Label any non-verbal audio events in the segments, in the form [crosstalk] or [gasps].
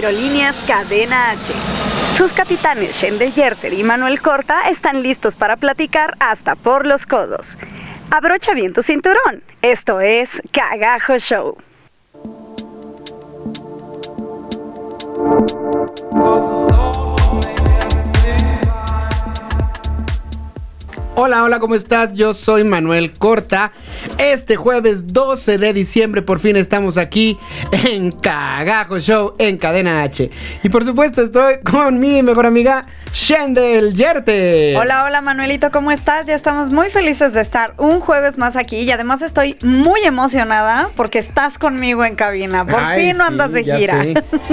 Aerolíneas Cadena H. Sus capitanes Shende Yerter y Manuel Corta están listos para platicar hasta por los codos. Abrocha bien tu cinturón. Esto es Cagajo Show. Hola, hola, ¿cómo estás? Yo soy Manuel Corta. Este jueves 12 de diciembre por fin estamos aquí en Cagajo Show en Cadena H. Y por supuesto estoy con mi mejor amiga Shendel Yerte. Hola, hola Manuelito, ¿cómo estás? Ya estamos muy felices de estar un jueves más aquí y además estoy muy emocionada porque estás conmigo en cabina. Por fin no andas de gira.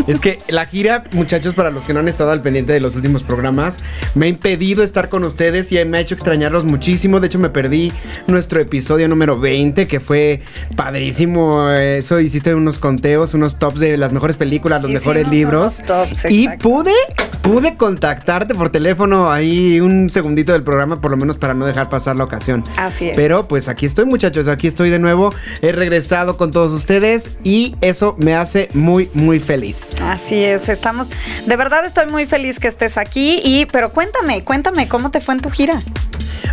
Es que la gira, muchachos, para los que no han estado al pendiente de los últimos programas, me ha impedido estar con ustedes y me ha hecho extrañar muchísimo. De hecho, me perdí nuestro episodio número 20, que fue padrísimo. Eso hiciste unos conteos, unos tops de las mejores películas, los mejores libros. y pude, pude contactarte por teléfono ahí un segundito del programa, por lo menos para no dejar pasar la ocasión. Así es. Pero pues aquí estoy, muchachos. Aquí estoy de nuevo. He regresado con todos ustedes y eso me hace muy, muy feliz. Así es. Estamos. De verdad estoy muy feliz que estés aquí. Y, pero cuéntame, cuéntame, ¿cómo te fue en tu gira?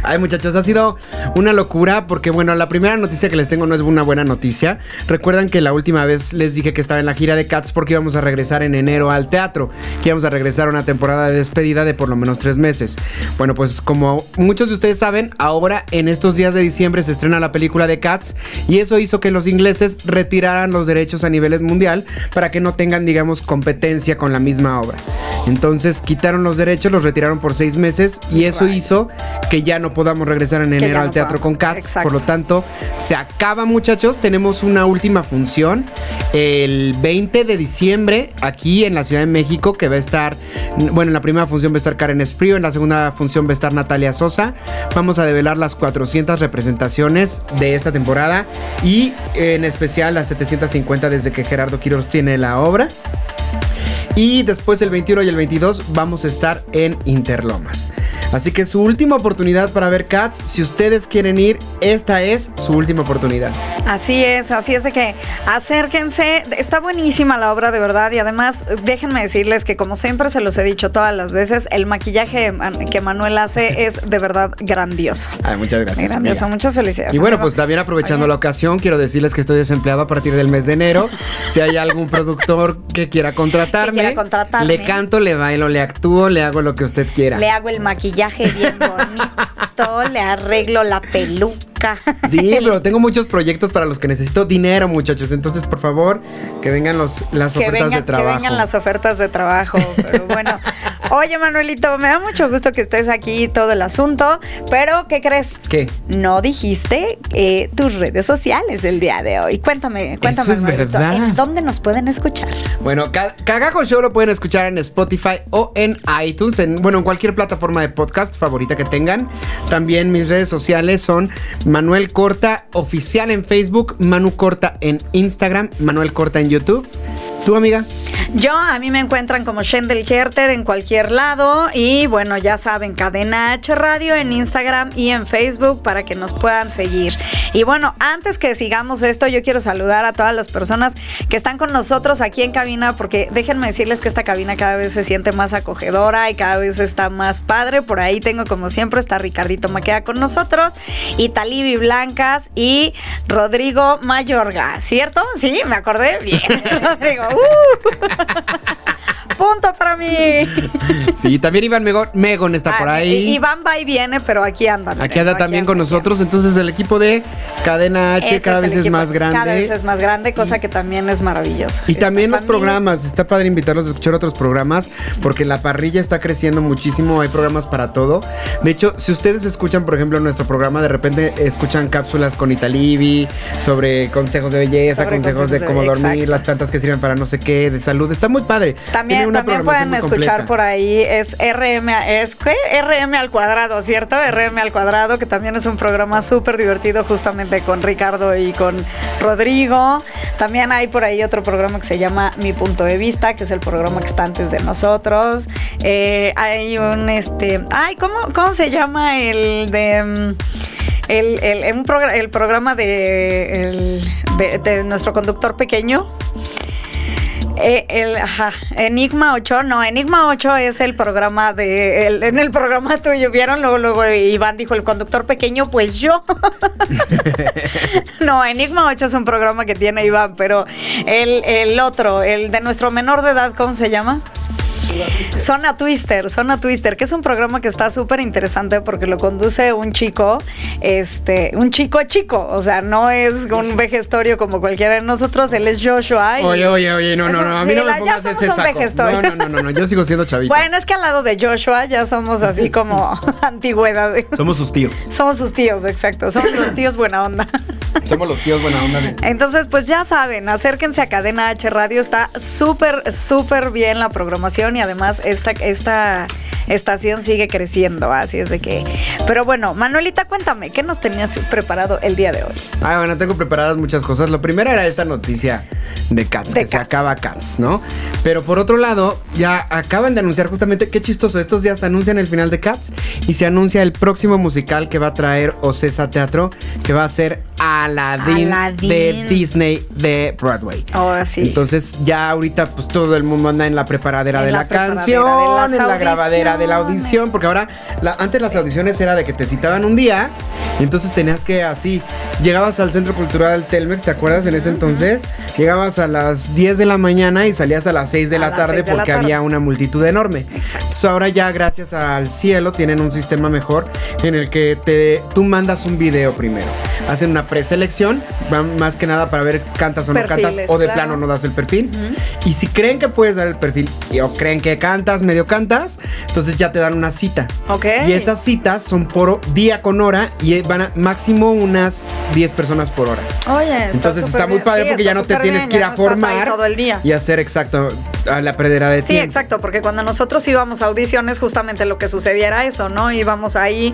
Ay, muchachos, ha sido una locura porque, bueno, la primera noticia que les tengo no es una buena noticia. Recuerdan que la última vez les dije que estaba en la gira de Cats porque íbamos a regresar en enero al teatro, que íbamos a regresar a una temporada de despedida de por lo menos tres meses. Bueno, pues como muchos de ustedes saben, ahora en estos días de diciembre se estrena la película de Cats y eso hizo que los ingleses retiraran los derechos a niveles mundial para que no tengan, digamos, competencia con la misma obra. Entonces quitaron los derechos, los retiraron por seis meses y eso hizo que ya no podamos regresar en enero al teatro con Cats. Por lo tanto, se acaba, muchachos. Tenemos una última función el 20 de diciembre aquí en la Ciudad de México, que va a estar, bueno, en la primera función va a estar Karen Esprío, en la segunda función va a estar Natalia Sosa. Vamos a develar las 400 representaciones de esta temporada y en especial las 750 desde que Gerardo Quiroz tiene la obra. Y después el 21 y el 22 vamos a estar en Interlomas. Así que su última oportunidad para ver Cats, si ustedes quieren ir, esta es su última oportunidad. Así es, así es de que acérquense. Está buenísima la obra de verdad y además déjenme decirles que como siempre se los he dicho todas las veces, el maquillaje que Manuel hace es de verdad grandioso. Ay, muchas gracias. Grandioso, muchas felicidades. Y bueno, pues también aprovechando la ocasión, quiero decirles que estoy desempleado a partir del mes de enero. Si hay algún productor que quiera contratarme, quiera contratarme. le canto, le bailo, le actúo, le hago lo que usted quiera. Le hago el maquillaje bien bonito, [laughs] le arreglo la peluca. Sí, pero tengo muchos proyectos para los que necesito dinero, muchachos. Entonces, por favor, que vengan los, las ofertas de trabajo. Que vengan las ofertas de trabajo. Pero bueno, oye, Manuelito, me da mucho gusto que estés aquí todo el asunto. Pero, ¿qué crees? ¿Qué? No dijiste eh, tus redes sociales el día de hoy. Cuéntame, cuéntame. Eso es verdad. ¿En dónde nos pueden escuchar? Bueno, Cagajo Show lo pueden escuchar en Spotify o en iTunes, en, bueno, en cualquier plataforma de podcast favorita que tengan. También mis redes sociales son Manuel Corta Oficial en Facebook, Manu Corta en Instagram, Manuel Corta en YouTube. ¿Tu amiga? Yo, a mí me encuentran como Shendel Herter en cualquier lado. Y bueno, ya saben, Cadena H Radio en Instagram y en Facebook para que nos puedan seguir. Y bueno, antes que sigamos esto, yo quiero saludar a todas las personas que están con nosotros aquí en cabina, porque déjenme decirles que esta cabina cada vez se siente más acogedora y cada vez está más padre. Por ahí tengo, como siempre, está Ricardito Maqueda con nosotros, y Talibi Blancas y Rodrigo Mayorga, ¿cierto? Sí, me acordé bien. [laughs] Rodrigo. Woo! [laughs] Punto para mí. [laughs] Sí, también Iván Megon, Megon está por Ah, ahí. Iván va y viene, pero aquí andan. Aquí anda Aquí también con nosotros. Entonces el equipo de Cadena H Ese cada vez es más grande. Cada vez es más grande, cosa que también es maravilloso. Y también los familia- programas, está padre invitarlos a escuchar otros programas porque la parrilla está creciendo muchísimo, hay programas para todo. De hecho, si ustedes escuchan, por ejemplo, nuestro programa, de repente escuchan cápsulas con Italibi sobre consejos de belleza, Sobre consejos de consejos de cómo dormir, exacto. las plantas que sirven para no sé qué, de salud. Está muy padre. Tiene También, una también programación pueden escuchar por ahí, es RM, es ¿qué? RM al cuadrado, ¿cierto? RM al cuadrado, que también es un programa súper divertido justamente con Ricardo y con Rodrigo. También hay por ahí otro programa que se llama Mi Punto de Vista, que es el programa que está antes de nosotros. Eh, hay un, este, ay, ¿cómo, cómo se llama el de... mm, El, el, progr- el programa de, el- de- de nuestro conductor pequeño. Eh, el, ajá, Enigma 8, no, Enigma 8 es el programa de, el- en el programa [laughs] tuyo, ¿vieron? Luego, luego Iván dijo, el conductor pequeño, pues yo. [laughs] no, Enigma 8 es un programa que tiene Iván, pero el, el otro, el de nuestro menor de edad, ¿cómo se llama? Zona Twister, Zona Twister, que es un programa que está súper interesante porque lo conduce un chico, este, un chico chico, o sea, no es un vejestorio como cualquiera de nosotros, él es Joshua. y- Oye, oye, oye, no, no, no, a mí sí, no me pongas ese saco. vejestorio. No, no, no, no, no, yo sigo siendo chavito. Bueno, es que al lado de Joshua ya somos así como [laughs] antigüedad. Somos sus tíos. Somos sus tíos, exacto. Somos los tíos buena onda. Somos los tíos buena onda. Entonces, pues ya saben, acérquense a Cadena H Radio. Está súper, súper bien la programación y además esta, esta estación sigue creciendo. Así es de que. Pero bueno, Manuelita, cuéntame, ¿qué nos tenías preparado el día de hoy? Ah, bueno, tengo preparadas muchas cosas. Lo primero era esta noticia de Cats, De que se acaba Cats, ¿no? Pero por otro lado, ya acaban de anunciar justamente, qué chistoso, estos días anuncian el final de Cats y se anuncia el próximo musical que va a traer Ocesa Teatro, que va a ser Aladdin, Aladdin. de Disney de Broadway. Ahora sí. Entonces ya ahorita pues todo el mundo anda en la preparadera En de la la, preparadera canción, de en la grabadera de la audición, porque ahora la- antes las audiciones era de que te citaban un día y entonces tenías que así, llegabas al Centro Cultural Telmex, ¿te acuerdas en ese entonces? Llegabas a las 10 de la mañana y salías a las 6 de A la tarde 6 de la porque tarde. había una multitud enorme. Entonces ahora ya gracias al cielo tienen un sistema mejor en el que te, tú mandas un video primero. Hacen una preselección, van más que nada para ver cantas o no Perfiles, cantas o de claro. plano no das el perfil. Y si creen que puedes dar el perfil o creen que cantas, medio cantas, entonces ya te dan una cita. Ok. Y esas citas son por día con hora y van a máximo unas 10 personas por hora. Oye, Entonces súper está muy bien. padre Sí, porque está ya no te tienes que ir a no formar todo el día. y hacer exacto a la predera de Sí, tiempo. exacto, porque cuando nosotros íbamos a audiciones, justamente lo que sucedía era eso, ¿no? Íbamos ahí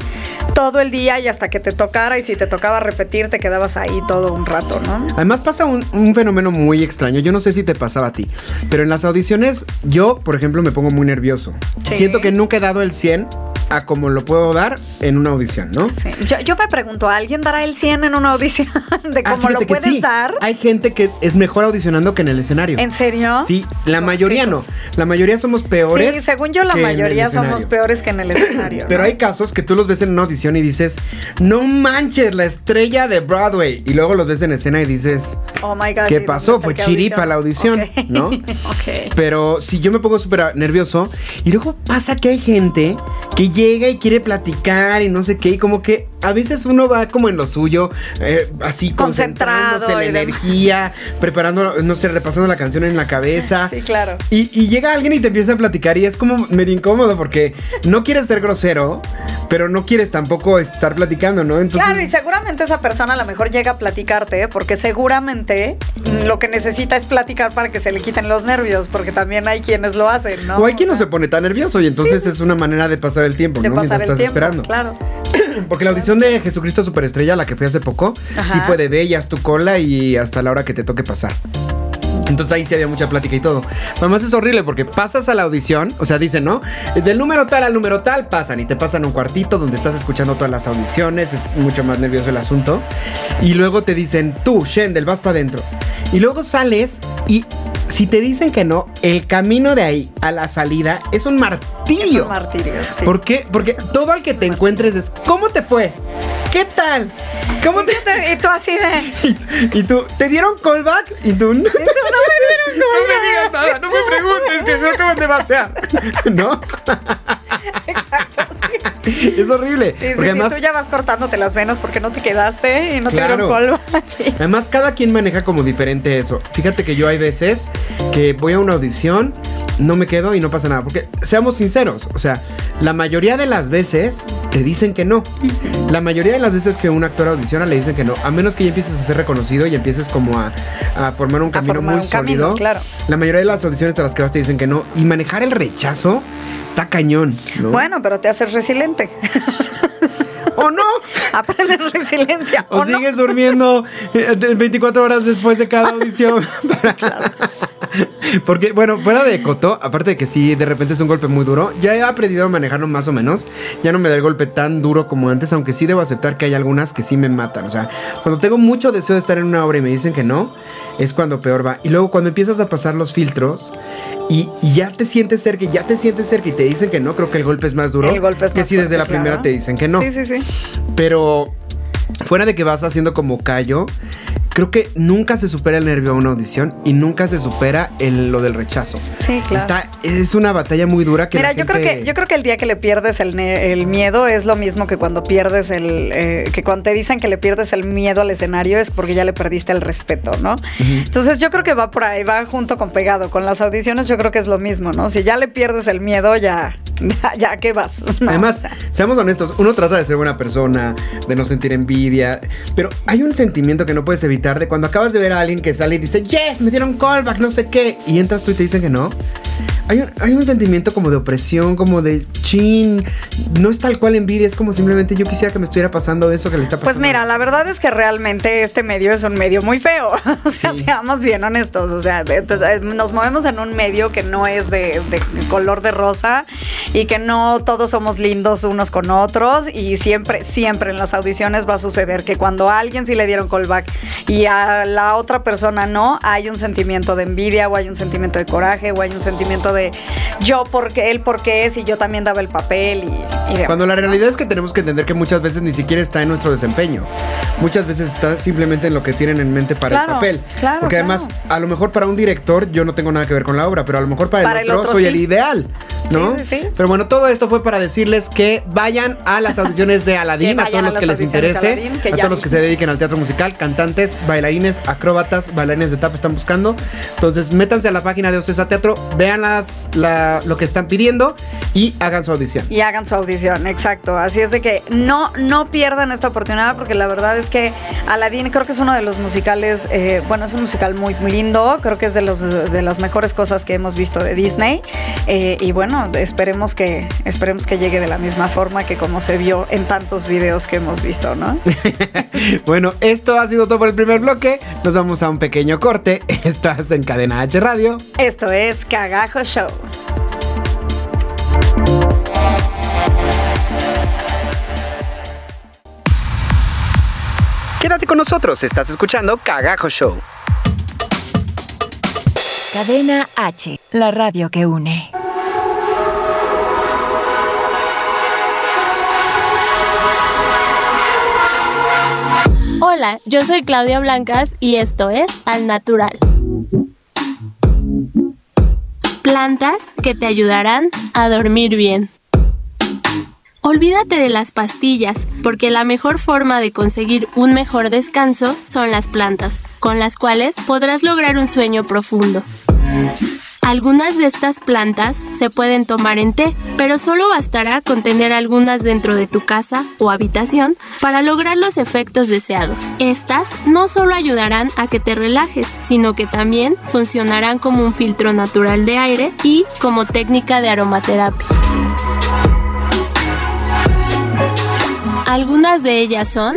todo el día y hasta que te tocara, y si te tocaba repetir, te quedabas ahí todo un rato, ¿no? Además pasa un, un fenómeno muy extraño. Yo no sé si te pasaba a ti, pero en las audiciones yo, por ejemplo, me pongo muy nervioso. Sí. Siento que nunca he dado el 100 a como lo puedo dar en una audición, ¿no? Sí. Yo, yo me pregunto, ¿alguien dará el 100 en una audición [laughs] de Ah, cómo lo puedes sí. dar? Hay gente que es mejor audicionando que en el escenario. ¿En serio? Sí, la mayoría no. La mayoría somos peores. Sí, según yo la mayoría somos peores que en el escenario. [coughs] Pero ¿no? hay casos que tú los ves en una audición y dices, no manches, la estrella de Broadway. Y luego los ves en escena y dices, Oh my God, ¿Qué pasó? ¿dónde Fue chiripa la audición, Ok. ¿no? [laughs] ok. Pero si yo me pongo súper nervioso y luego pasa que hay gente que llega y quiere platicar y no sé qué, y como que a veces uno va como en lo suyo, eh, así Concentrado concentrándose la y demás. energía, preparando, no sé, repasando la canción en la cabeza. [laughs] Sí, claro. Y, y llega alguien y te empieza a platicar y es como medio incómodo porque no quieres ser grosero, pero no quieres tampoco estar platicando, ¿no? Entonces, Claro, y seguramente esa persona a lo mejor llega a platicarte, ¿eh? porque seguramente lo que necesita es platicar para que se le quiten los nervios, porque también hay quienes lo hacen, ¿no? o hay quien no se pone tan nervioso y entonces es una manera de pasar el tiempo, de ¿no? pasar Mientras el estás tiempo, esperando. claro. Porque la audición de Jesucristo Superestrella, la que fui hace poco, Ajá. sí fue de haz tu cola y hasta la hora que te toque pasar. Entonces ahí sí había mucha plática y todo. Además es horrible porque pasas a la audición, o sea, dicen, ¿no? Del número tal al número tal pasan y te pasan un cuartito donde estás escuchando todas las audiciones, es mucho más nervioso el asunto. Y luego te dicen, tú, Shendel, vas para adentro. Y luego sales y si te dicen que no, el camino de ahí a la salida es un Es martirio. un martirio, sí. ¿Por qué? Porque todo al que te encuentres es, ¿cómo te fue? ¿Qué ¿Cómo te...? Y tú así de... [laughs] Y, tú, ¿te dieron callback? Y tú, no, no me dieron [laughs] digas nada, no me [laughs] preguntes, que me acaban de batear. ¿No? Exacto, sí. [laughs] Es horrible. Sí, porque sí, además, tú ya vas cortándote las venas porque no te quedaste y no Claro. te dieron polvo. [laughs] además, cada quien maneja como diferente eso. Fíjate que yo hay veces que voy a una audición, no me quedo y no pasa nada. Porque seamos sinceros, o sea, la mayoría de las veces te dicen que no. La mayoría de las veces que un actor audiciona le dicen que no. A menos que ya empieces a ser reconocido y empieces como a, a formar un camino formar muy un camino, sólido. claro. La mayoría de las audiciones a las que vas te dicen que no. Y manejar el rechazo está cañón, ¿no? Bueno, pero te haces resiliente. ¿O no? [laughs] Aprendes resiliencia. O, ¿o no? sigues durmiendo eh, de- 24 horas después de cada audición. [laughs] Porque, bueno, fuera de Coto, aparte de que sí, de repente es un golpe muy duro, ya he aprendido a manejarlo más o menos. Ya no me da el golpe tan duro como antes, aunque sí debo aceptar que hay algunas que sí me matan. O sea, cuando tengo mucho deseo de estar en una obra y me dicen que no, es cuando peor va. Y luego cuando empiezas a pasar los filtros y, y ya te sientes cerca, y ya te sientes cerca y te dicen que no, creo que el golpe es más duro. El golpe es que más si desde la primera te dicen que no. Sí, sí, sí. Pero fuera de que vas haciendo como callo, creo que nunca se supera el nervio a una audición y nunca se supera el, lo del rechazo. Sí, claro. Está, es una batalla muy dura que Mira, la yo creo gente- que yo creo que el día que le pierdes el, el miedo es lo mismo que cuando pierdes el eh, que cuando te dicen que le pierdes el miedo al escenario es porque ya le perdiste el respeto, ¿no? Entonces yo creo que va por ahí, va junto con pegado con las audiciones. Yo creo que es lo mismo, ¿no? Si ya le pierdes el miedo, ya [laughs] ya, ya ¿qué vas? [laughs] No, Además, o sea, seamos honestos, uno trata de ser buena persona, de no sentir envidia, pero hay un sentimiento que no puedes evitar de cuando acabas de ver a alguien que sale y dice, yes, me dieron callback, no sé qué, y entras tú y te dicen que no. Hay un, hay un sentimiento como de opresión, como de chin, no es tal cual envidia, es como simplemente yo quisiera que me estuviera pasando eso que le está pasando. Pues mira, la verdad es que realmente este medio es un medio muy feo. [laughs] O sea, Sí. seamos bien honestos. O sea, de- de- nos movemos en un medio que no es de, de color de rosa y que no todos somos lindos unos con otros. Y siempre, siempre en las audiciones va a suceder que cuando a alguien sí le dieron callback y a la otra persona no, hay un sentimiento de envidia o hay un sentimiento de coraje o hay un sentimiento de yo porque él porque es y yo también daba el papel y, y demás. Cuando la realidad es que tenemos que entender que muchas veces ni siquiera está en nuestro desempeño. Muchas veces está simplemente en lo que tienen en mente para el papel. claro, Porque claro. además, a lo mejor para un director yo no tengo nada que ver con la obra, pero a lo mejor para, Para el el otro, otro soy sí. el ideal, ¿no? Sí, sí, sí. Pero bueno, todo esto fue para decirles que vayan a las [laughs] audiciones de Que Aladdin, a todos los que les interese, que a todos los que se dediquen al teatro musical, cantantes, bailarines, acróbatas, bailarines de tapa están buscando. Entonces, métanse a la página de Ocesa Teatro, vean las, la- lo que están pidiendo y hagan su audición. y hagan su audición, exacto. Así es de que no, no pierdan esta oportunidad porque la verdad es que Aladdin creo que es uno de los musicales, eh, bueno, es un musical muy, muy lindo, creo que es de, los, de las mejores cosas que hemos visto de Disney Eh, y bueno, esperemos que, esperemos que llegue de la misma forma que como se vio en tantos videos que hemos visto, ¿no? [laughs] Bueno, esto ha sido todo por el primer bloque. Nos vamos a un pequeño corte. [laughs] Estás en Cadena H Radio. Esto es Cagajo Show. Quédate con nosotros, estás escuchando Cagajo Show. Cadena H, la radio que une. Hola, yo soy Claudia Blancas y esto es Al Natural. Plantas que te ayudarán a dormir bien. Olvídate de las pastillas, porque la mejor forma de conseguir un mejor descanso son las plantas, con las cuales podrás lograr un sueño profundo. Algunas de estas plantas se pueden tomar en té, pero solo bastará con tener algunas dentro de tu casa o habitación para lograr los efectos deseados. Estas no solo ayudarán a que te relajes, sino que también funcionarán como un filtro natural de aire y como técnica de aromaterapia. Algunas de ellas son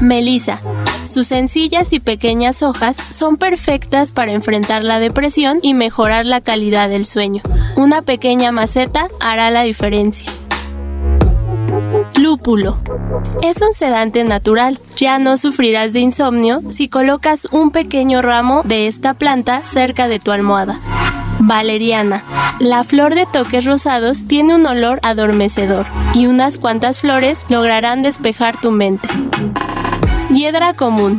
Melisa. Sus sencillas y pequeñas hojas son perfectas para enfrentar la depresión y mejorar la calidad del sueño. Una pequeña maceta hará la diferencia. Lúpulo. Es un sedante natural. Ya no sufrirás de insomnio si colocas un pequeño ramo de esta planta cerca de tu almohada. Valeriana. La flor de toques rosados tiene un olor adormecedor y unas cuantas flores lograrán despejar tu mente. Hiedra común.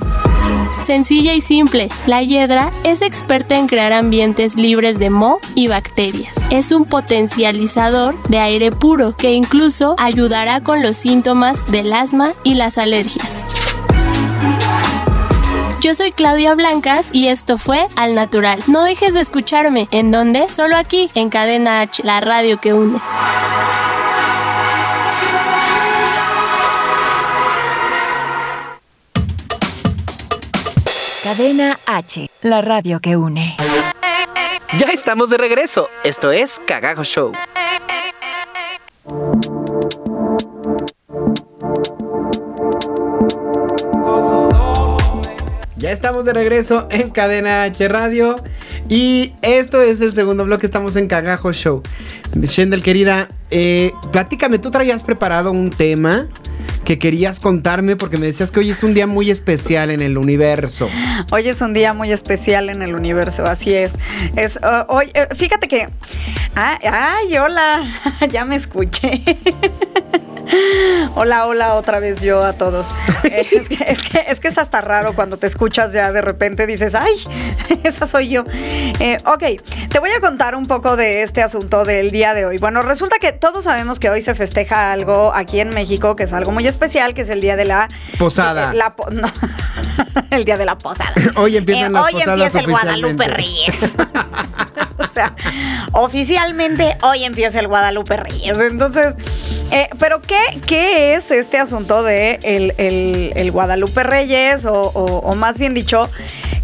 Sencilla y simple, la hiedra es experta en crear ambientes libres de moho y bacterias. Es un potencializador de aire puro que incluso ayudará con los síntomas del asma y las alergias. Yo soy Claudia Blancas y esto fue Al Natural. No dejes de escucharme. ¿En dónde? Solo aquí, en Cadena H, la radio que une. Cadena H, la radio que une. Ya estamos de regreso. Esto es Cagajo Show. Ya estamos de regreso en Cadena H Radio. Y esto es el segundo bloque. Estamos en Cagajo Show. Shendel, querida, eh, platícame, tú traías preparado un tema que querías contarme porque me decías que hoy es un día muy especial en el universo. Hoy es un día muy especial en el universo, así es. Es uh, hoy, eh, fíjate que. Ah, ay, hola, [laughs] ya me escuché. [laughs] Hola, hola, otra vez yo a todos. [laughs] Eh, es, que, es, que, es, que, es hasta raro cuando te escuchas ya de repente dices, ay, [laughs] esa soy yo. Eh, ok, te voy a contar un poco de este asunto del día de hoy. Bueno, resulta que todos sabemos que hoy se festeja algo aquí en México, que es algo muy especial, que es el día de la... Posada. Eh, la po no, [laughs] el día de la posada. Hoy empiezan las hoy posadas empieza el Guadalupe Reyes. o sea, oficialmente hoy empieza el Guadalupe Reyes. Entonces... Eh, pero ¿qué, ¿qué, es este asunto de el, Guadalupe Reyes? O, más bien dicho,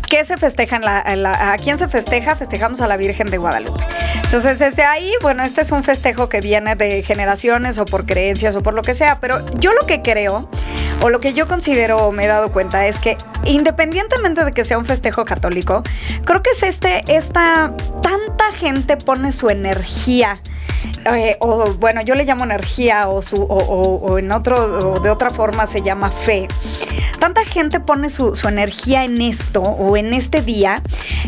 ¿qué se festeja la, ¿A quién se festeja? Festejamos a la Virgen de Guadalupe. Entonces, desde ahí, bueno, este es un festejo que viene de generaciones o por creencias o por lo que sea, pero yo lo que creo o lo que yo considero o me he dado cuenta es que independientemente de que sea un festejo católico, creo que es este, esta, tanta gente pone su energía eh, o bueno, yo le llamo energía o, su, o, o, o en otro, o de otra forma se llama fe. Tanta gente pone su, su energía en esto o en este día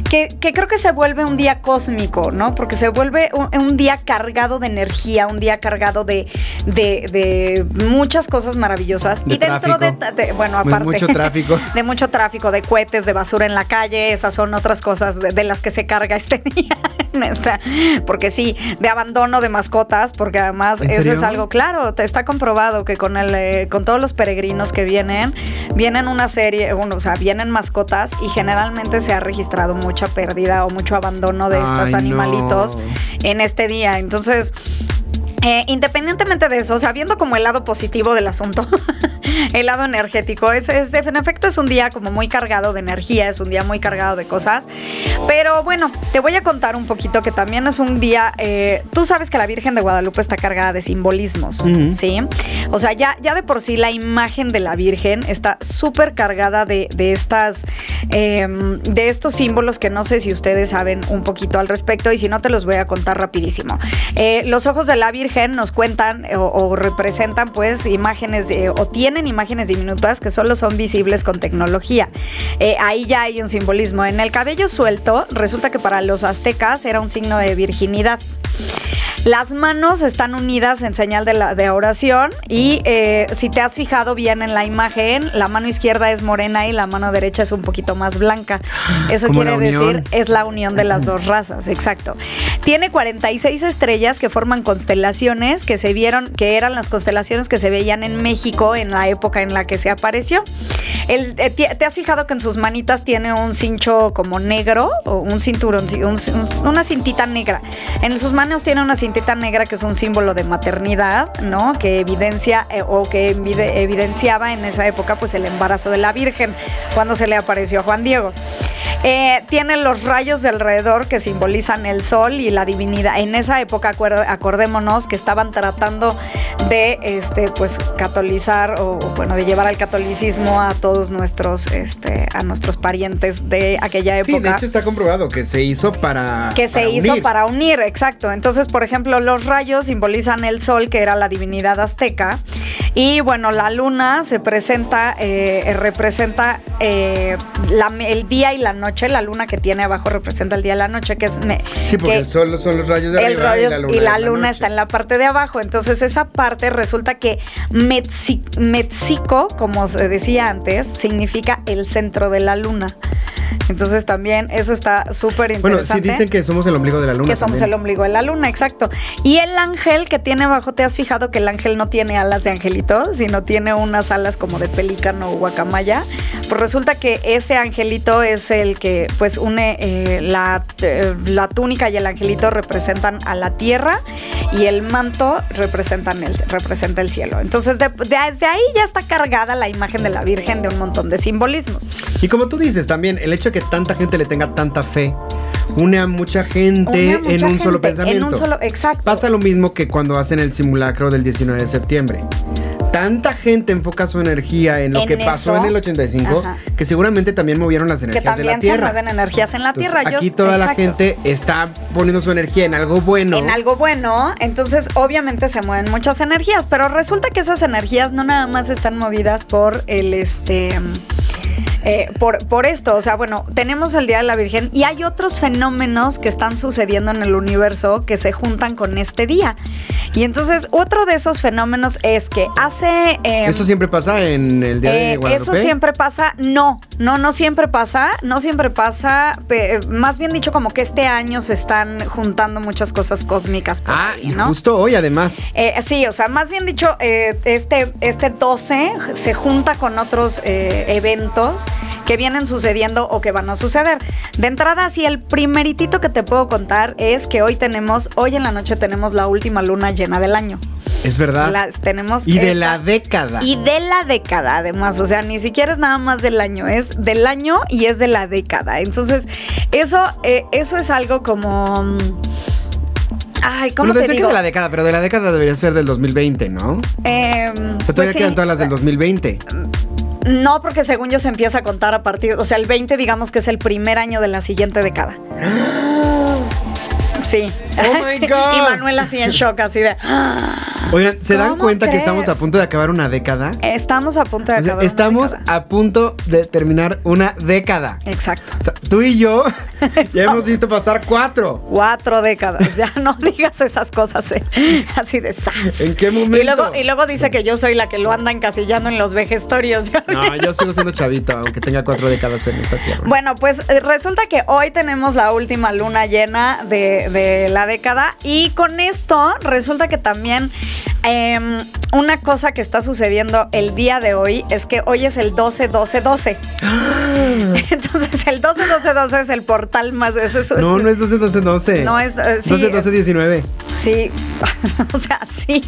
que, que, creo que se vuelve un día cósmico, ¿no? Porque se vuelve un, un día cargado de energía, un día cargado de, de, de muchas cosas maravillosas. De y dentro de, de, bueno, aparte de mucho tráfico. [laughs] de mucho tráfico, de cohetes, de basura en la calle, esas son otras cosas de, las que se carga este [laughs] día. Esta, porque sí, de abandono de mascotas, porque además eso serio? es algo claro, te está comprobado que con el eh, con todos los peregrinos que vienen, vienen una serie, bueno, o sea, vienen mascotas y generalmente se ha registrado mucha pérdida o mucho abandono de estos Ay, animalitos no. en este día. Entonces, eh, independientemente de eso, o sea, viendo como el lado positivo del asunto, [laughs] el lado energético, es, es, en efecto es un día como muy cargado de energía, es un día muy cargado de cosas, pero bueno, te voy a contar un poquito que también es un día, eh, tú sabes que la Virgen de Guadalupe está cargada de simbolismos, uh -huh. ¿sí? O sea, ya, ya de por sí la imagen de la Virgen está súper cargada de, de estas, eh, de estos símbolos que no sé si ustedes saben un poquito al respecto y si no te los voy a contar rapidísimo. Eh, los ojos de la Virgen nos cuentan o, o representan pues imágenes de, o tienen imágenes diminutas que solo son visibles con tecnología. Eh, ahí ya hay un simbolismo. En el cabello suelto resulta que para los aztecas era un signo de virginidad. Las manos están unidas en señal de, la, de oración y eh, si te has fijado bien en la imagen, la mano izquierda es morena y la mano derecha es un poquito más blanca. [gasps] Eso quiere decir es la unión de las dos razas, exacto. Tiene 46 estrellas que forman constelaciones que se vieron, que eran las constelaciones que se veían en México en la época en la que se apareció. El, eh, ¿Te has fijado que en sus manitas tiene un cincho como negro o un cinturón, un, un, una cintita negra? En sus manos tiene una cintita negra que es un símbolo de maternidad, ¿no? Que evidencia eh, o que evide, evidenciaba en esa época pues el embarazo de la Virgen cuando se le apareció a Juan Diego. Eh, tiene los rayos de alrededor que simbolizan el sol y la divinidad. En esa época, acordémonos que estaban tratando de este, pues, catolizar o bueno, de llevar al catolicismo a todos nuestros, este, a nuestros parientes de aquella época. Sí, de hecho está comprobado que se hizo para. Que se hizo para unir, exacto. Entonces, por ejemplo, los rayos simbolizan el sol, que era la divinidad azteca. Y bueno, la luna se presenta, eh, representa eh, la- el día y la noche. La luna que tiene abajo representa el día y la noche, que es... me- Sí, porque que- el sol son los rayos de arriba y la luna, y la luna está en la parte de abajo. Entonces esa parte resulta que Metzi- Metzico, como se decía antes, significa el centro de la luna. Entonces también eso está súper Bueno, interesante. sí dicen que somos el ombligo de la luna. que somos también. el ombligo de la luna, exacto. Y el ángel que tiene abajo, ¿te has fijado que el ángel no tiene alas de angelito, sino tiene unas alas como de pelícano o guacamaya? Pues resulta que ese angelito es el que pues une eh, la, eh, la túnica y el angelito representan a la tierra y el manto representan el, representa el cielo. Entonces de- de- desde ahí ya está cargada la imagen de la Virgen de un montón de simbolismos. Y como tú dices también, el hecho de que tanta gente le tenga tanta fe une a mucha gente Une a mucha en un solo pensamiento. En un solo, exacto. Pasa lo mismo que cuando hacen el simulacro del 19 de septiembre. Tanta gente enfoca su energía en lo En que pasó eso. en el 85 Ajá. que seguramente también movieron las que energías de la se Tierra. energías en la Entonces, Tierra. Yo- aquí toda la gente está poniendo su energía en algo bueno. en algo bueno, entonces obviamente se mueven muchas energías, pero resulta que esas energías no nada más están movidas por el este eh, por, por esto, o sea, bueno, tenemos el Día de la Virgen y hay otros fenómenos que están sucediendo en el universo que se juntan con este día. Y entonces otro de esos fenómenos es que hace... eh, Eso siempre pasa en el día de eh, Guadalupe. eso siempre pasa, no, no, no siempre pasa, no siempre pasa, más bien dicho como que este año se están juntando muchas cosas cósmicas. por Ah, ahí, y ¿no? justo hoy además. Eh, sí, o sea, más bien dicho, eh, este, este 12 se junta con otros eh, eventos que vienen sucediendo o que van a suceder. De entrada, sí, el primeritito que te puedo contar es que hoy tenemos, hoy en la noche tenemos la última luna llena del año. Es verdad. Las tenemos y de la década. y de la década, además. O sea, ni siquiera es nada más del año, es del año y es de la década. Entonces, eso, eh, eso es algo como. mm, Ay, ¿cómo bueno, te decía que digo? de la década, pero de la década debería ser del 2020, ¿no? Em, O sea, pues todavía sí. quedan todas las del 2020. No, porque según yo se empieza a contar a partir. O sea, el 20, digamos que es el primer año de la siguiente década. [gasps] Sí. [laughs] Oh [laughs] my Sí. God. Y Manuel así en shock, así de. [gasps] Oigan, ¿se dan ¿Cómo cuenta que estamos a punto de acabar una década? Estamos a punto de O sea, acabar. una estamos década. a punto de terminar una década. Exacto. O sea, tú y yo [laughs] ya hemos visto pasar cuatro. Cuatro décadas. Ya no digas esas cosas eh. así de sas. ¿En qué Y momento? luego, y luego dice que yo soy la que lo anda encasillando en los vejestorios. No, yo sigo siendo chavito, aunque tenga cuatro décadas en esta tierra. Bueno, pues eh, resulta que hoy tenemos la última luna llena de, de la década y con esto resulta que también em, una cosa que está sucediendo el día de hoy es que hoy es el 12-12-12. [gasps] Entonces el 12-12-12 es el portal más... es- es- no, no es 12, 12, 12. No, es, eh, sí, 12, 12, 19. Sí, [laughs] o sea, sí.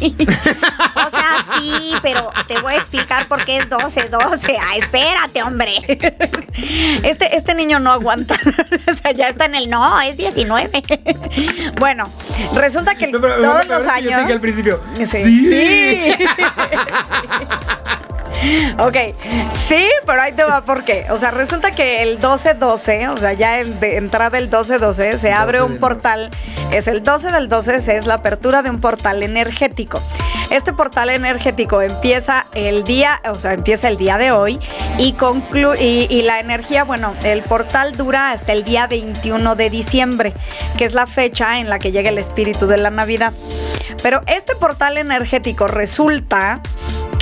O sea, sí, pero te voy a explicar por qué es 12, 12. Ah, espérate, hombre. Este, este niño no aguanta. [laughs] O sea, ya está en el no, es 19. Bueno, resulta que el- No, pero todos gusta los ver que yo te dije años. al principio. Sí. Sí. Sí. [laughs] Ok, sí, pero ahí te va por qué. O sea, resulta que el 12-12, o sea, ya el de entrada el 12-12, se abre 12 un portal. Es el 12 del 12, es la apertura de un portal energético. Este portal energético empieza el día, o sea, empieza el día de hoy y concluye. Y, y la energía, bueno, el portal dura hasta el día 21 de diciembre, que es la fecha en la que llega el espíritu de la Navidad. Pero este portal energético resulta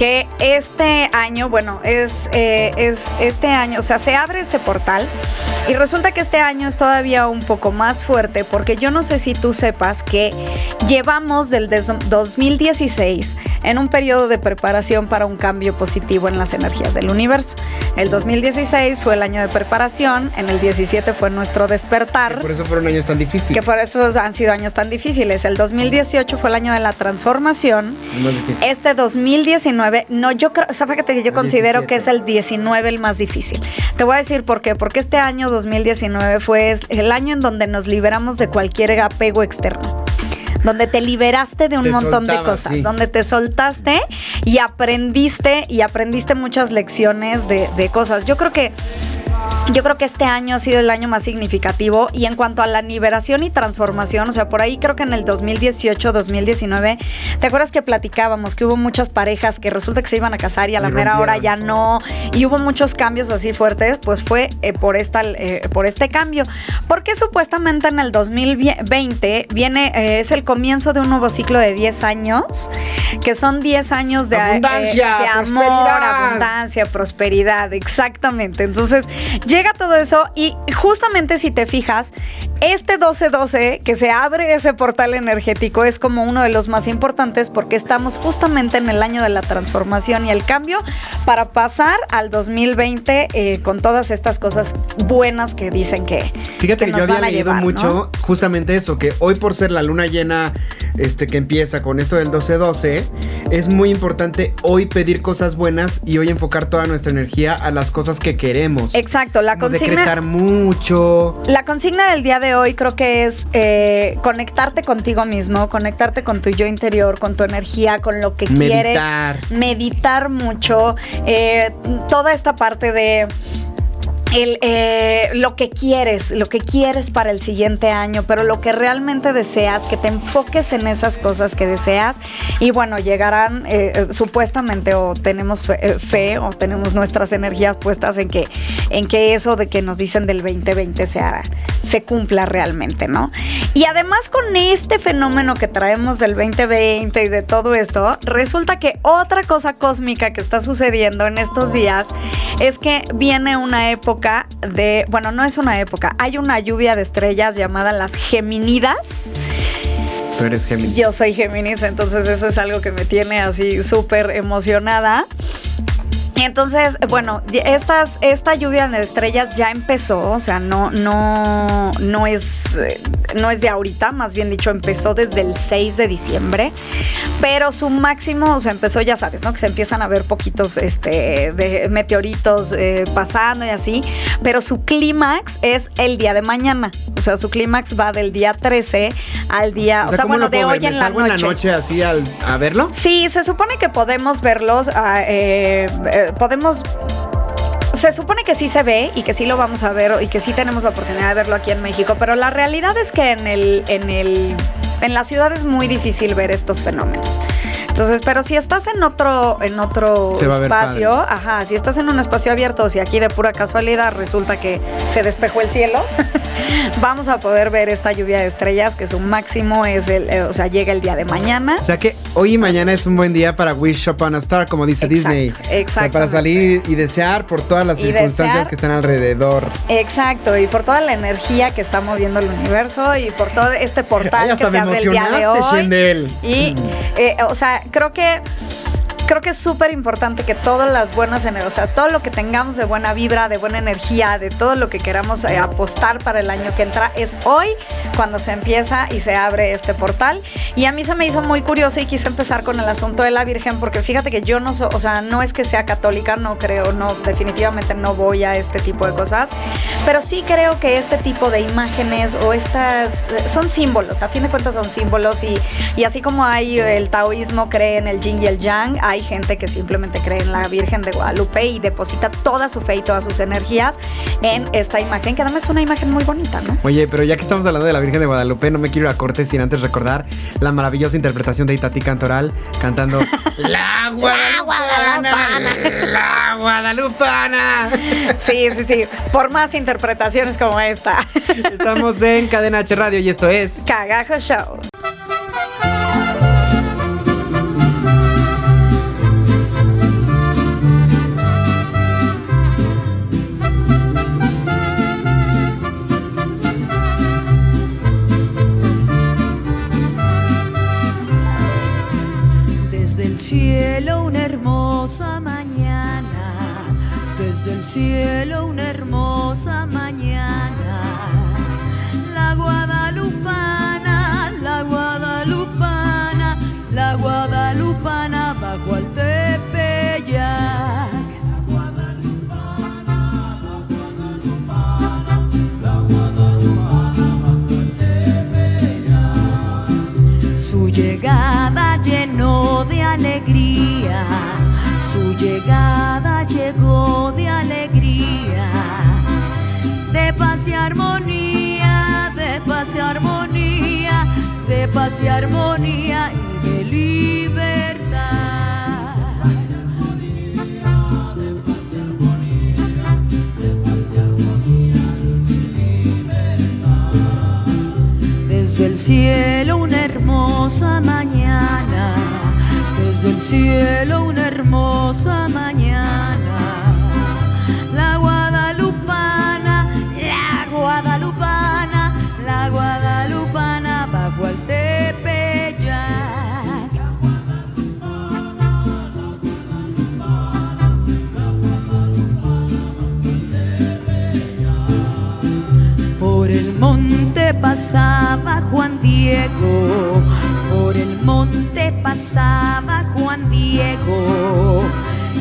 que este año, bueno, es, eh, es este año, o sea, se abre este portal y resulta que este año es todavía un poco más fuerte porque yo no sé si tú sepas que llevamos del des- 2016 en un periodo de preparación para un cambio positivo en las energías del universo. El 2016 fue el año de preparación, en el 17 fue nuestro despertar. Por eso fueron años tan Que difíciles. por eso han sido años tan difíciles. El 2018 fue el año de la transformación. Más difícil. Este 2019, no, yo creo, ¿sabes que yo considero 17. que es el 19 el más difícil? Te voy a decir por qué. Porque este año 2019 fue el año en donde nos liberamos de cualquier apego externo. Donde te liberaste de un Te montón de cosas, sí. donde te soltaste y aprendiste y aprendiste muchas lecciones de, de cosas. Yo creo que yo creo que este año ha sido el año más significativo y en cuanto a la liberación y transformación, o sea, por ahí creo que en el 2018, 2019, ¿te acuerdas que platicábamos que hubo muchas parejas que resulta que se iban a casar y a la mera hora ya no y hubo muchos cambios así fuertes, pues fue eh, por esta eh, por este cambio, porque supuestamente en el 2020 viene eh, es el comienzo de un nuevo ciclo de 10 años, que son 10 años de, Abundancia, de amor, prosperidad. abundancia, prosperidad, exactamente. Entonces, llega todo eso y justamente si te fijas, este 12-12 que se abre ese portal energético es como uno de los más importantes porque estamos justamente en el año de la transformación y el cambio para pasar al 2020 eh, con todas estas cosas buenas que dicen que Fíjate que, yo había leído llevar, mucho ¿no? justamente eso, que hoy por ser la luna llena este, que empieza con esto del 12-12, es muy importante hoy pedir cosas buenas y hoy enfocar toda nuestra energía a las cosas que queremos. Exacto, la consigna decretar mucho. La consigna del día de hoy creo que es eh, conectarte contigo mismo, conectarte con tu yo interior, con tu energía, con lo que Meditar. quieres. Meditar mucho. eh, toda esta parte de eh, lo que quieres, lo que quieres para el siguiente año, pero lo que realmente deseas, que te enfoques en esas cosas que deseas y bueno, llegarán eh, eh, supuestamente o tenemos fe, o tenemos nuestras energías puestas en que, en que eso de que nos dicen del 2020 se, haga, se cumpla realmente, ¿no? Y además con este fenómeno que traemos del 2020 y de todo esto, resulta que otra cosa cósmica que está sucediendo en estos días es que viene una época de, bueno, no es una época, hay una lluvia de estrellas llamada las Geminidas. Tú eres Géminis. Yo soy Géminis, entonces eso es algo que me tiene así súper emocionada. Entonces, bueno, estas, esta lluvia de estrellas ya empezó, o sea, no, no, no es, no es de ahorita, más bien dicho, empezó desde el 6 de diciembre, pero su máximo, o sea, empezó, ya sabes, ¿no? Que se empiezan a ver poquitos este, de meteoritos eh, pasando y así, pero su clímax es el día de mañana, o sea, su clímax va del día 13 al día, o sea, ¿cómo bueno, de hoy en la salgo en la noche así al- a verlo? Sí, se supone que podemos verlos. ah, eh, podemos. Se supone que sí se ve y que sí lo vamos a ver y que sí tenemos la oportunidad de verlo aquí en México, pero la realidad es que en el, en el, en la ciudad es muy difícil ver estos fenómenos. Entonces, pero si estás en otro, en otro Se espacio, ajá, si estás en un espacio abierto, si aquí de pura casualidad resulta que se despejó el cielo, [laughs] vamos a poder ver esta lluvia de estrellas que su máximo es el, eh, o sea, llega el día de mañana. O sea que hoy y mañana es un buen día para wish upon a star, como dice Exacto, Disney. O sea, para salir y desear por todas las Y circunstancias desear. que están alrededor. Exacto, y por toda la energía que está moviendo el universo y por todo este portal Ay, que hasta se me abre el día de hoy. Y, eh, o sea, creo que creo que es súper importante que todas las buenas energías, o sea, todo lo que tengamos de buena vibra, de buena energía, de todo lo que queramos eh, apostar para el año que entra, es hoy cuando se empieza y se abre este portal. Y a mí se me hizo muy curioso y quise empezar con el asunto de la Virgen, porque fíjate que yo no soy, o sea, no es que sea católica, no creo, no, definitivamente no voy a este tipo de cosas, pero sí creo que este tipo de imágenes o estas son símbolos, a fin de cuentas son símbolos y, y así como hay el taoísmo cree en el yin y el yang, hay gente que simplemente cree en la Virgen de Guadalupe y deposita toda su fe y todas sus energías en esta imagen, que además es una imagen muy bonita, ¿no? Oye, pero ya que estamos hablando de la Virgen de Guadalupe, no me quiero ir a corte sin antes recordar la maravillosa interpretación de Itati Cantoral cantando [laughs] La Guadalupana. La Guadalupana. Sí, sí, sí, por más interpretaciones como esta. Estamos en Cadena H Radio y esto es Cagajo Show. Desde el cielo una hermosa mañana, desde el cielo una hermosa mañana. Alegría, su llegada llegó de alegría. paz y armonía, de paz y armonía, de paz y armonía y de libertad. Desde el cielo una hermosa mañana, desde el cielo una hermosa mañana. La guadalupana, la guadalupana, la guadalupana bajo el tepeyac. Por el monte pasaba Juan Diego, por el monte pasaba Juan Diego.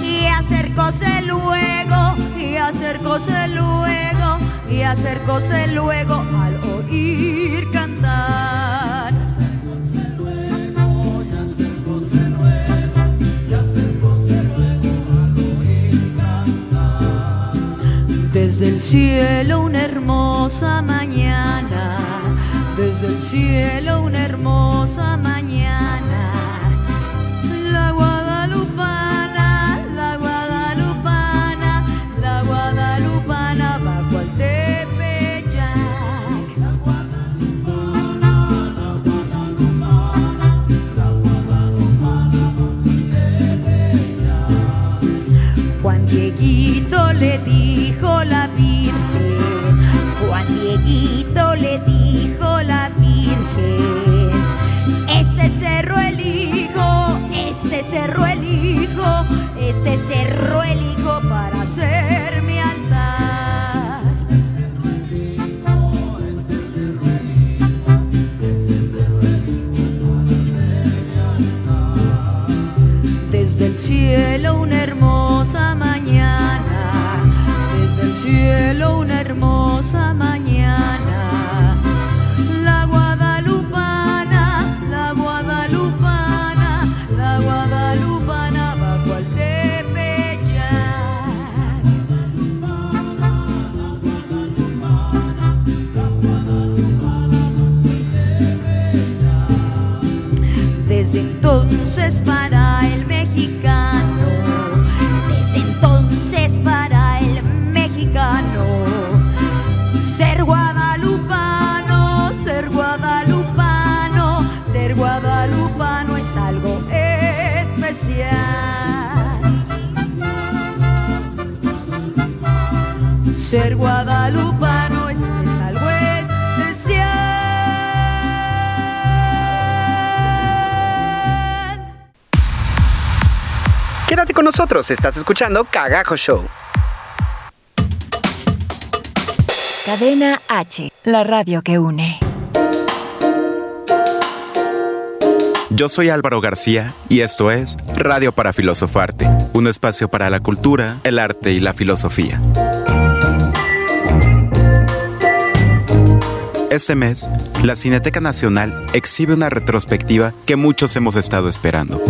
Y acercóse luego, y acercóse luego, y acercóse luego al oír cantar. Desde el cielo una hermosa mañana, desde el cielo una hermosa mañana. Estás escuchando Cagajo Show. Cadena H, la radio que une. Yo soy Álvaro García y esto es Radio para Filosofarte, un espacio para la cultura, el arte y la filosofía. Este mes, la Cineteca Nacional exhibe una retrospectiva que muchos hemos estado esperando.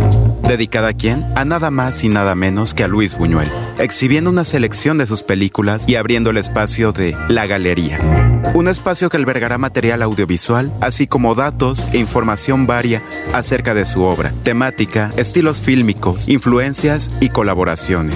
¿Dedicada a quién? A nada más y nada menos que a Luis Buñuel, exhibiendo una selección de sus películas y abriendo el espacio de La Galería. Un espacio que albergará material audiovisual, así como datos e información varia acerca de su obra, temática, estilos fílmicos, influencias y colaboraciones.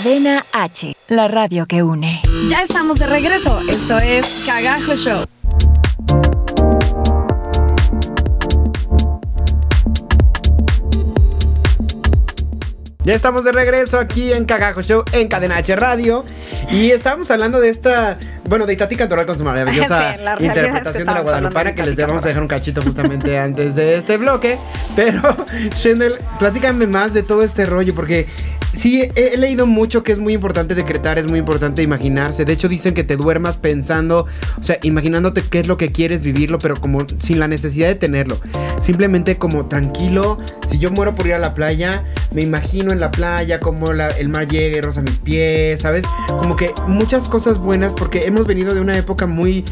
Cadena H, la radio que une. Ya estamos de regreso. Esto es Cagajo Show. Ya estamos de regreso aquí en Cagajo Show, en Cadena H Radio. Y estábamos hablando de esta, bueno, de Itati Cantoral con su maravillosa [laughs] Sí, la realidad es que interpretación de la Guadalupana, de que les vamos a dejar un cachito justamente [laughs] antes de este bloque. Pero, [laughs] Shendel, platícame más de todo este rollo, porque Sí, he, he leído mucho que es muy importante decretar, es muy importante imaginarse. De hecho, dicen que te duermas pensando, o sea, imaginándote qué es lo que quieres vivirlo, pero como sin la necesidad de tenerlo. Simplemente como tranquilo. Si yo muero por ir a la playa, me imagino en la playa como la- el mar llega y roza mis pies, ¿sabes? Como que muchas cosas buenas porque hemos venido de una época muy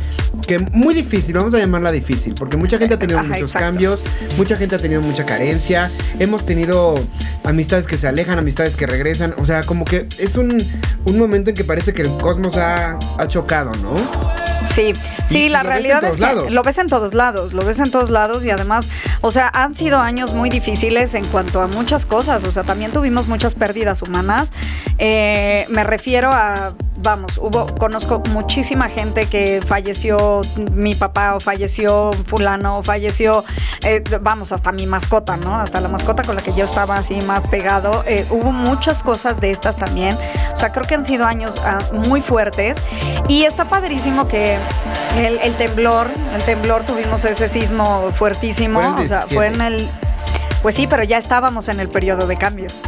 que muy difícil, vamos a llamarla difícil, porque mucha gente ha tenido [laughs] Ajá, muchos exacto. cambios, mucha gente ha tenido mucha carencia, hemos tenido amistades que se alejan, amistades que regresan, o sea, como que es un, un momento en que parece que el cosmos ha, ha chocado, ¿no? Sí, sí, Y- la y realidad es que lados. lo ves en todos lados, lo ves en todos lados y además, o sea, han sido años muy difíciles en cuanto a muchas cosas, o sea, también tuvimos muchas pérdidas humanas. Eh, me refiero a, vamos, hubo, conozco muchísima gente que falleció, mi papá o falleció fulano o falleció, eh, vamos, hasta mi mascota, ¿no? Hasta la mascota con la que yo estaba así más pegado. Eh, hubo muchas cosas de estas también. O sea, creo que han sido años ah, muy fuertes y está padrísimo que el, el temblor, el temblor tuvimos ese sismo fuertísimo, Fue o sea, fue en 17. el pues sí, pero ya estábamos en el periodo de cambios.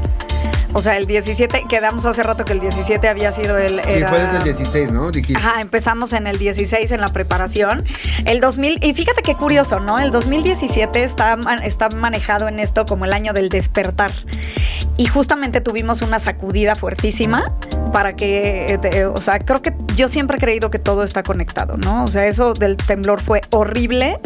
O sea, el 17, quedamos hace rato que el 17 había sido el... Sí, era- fue desde el 16, ¿no? Dijiste. Ajá, empezamos en el 16 en la preparación. El 2000, y fíjate qué curioso, ¿no? El 2017 está, está manejado en esto como el año del despertar. Y justamente tuvimos una sacudida fuertísima para que, eh, te- o sea, creo que yo siempre he creído que todo está conectado, ¿no? O sea, eso del temblor fue horrible,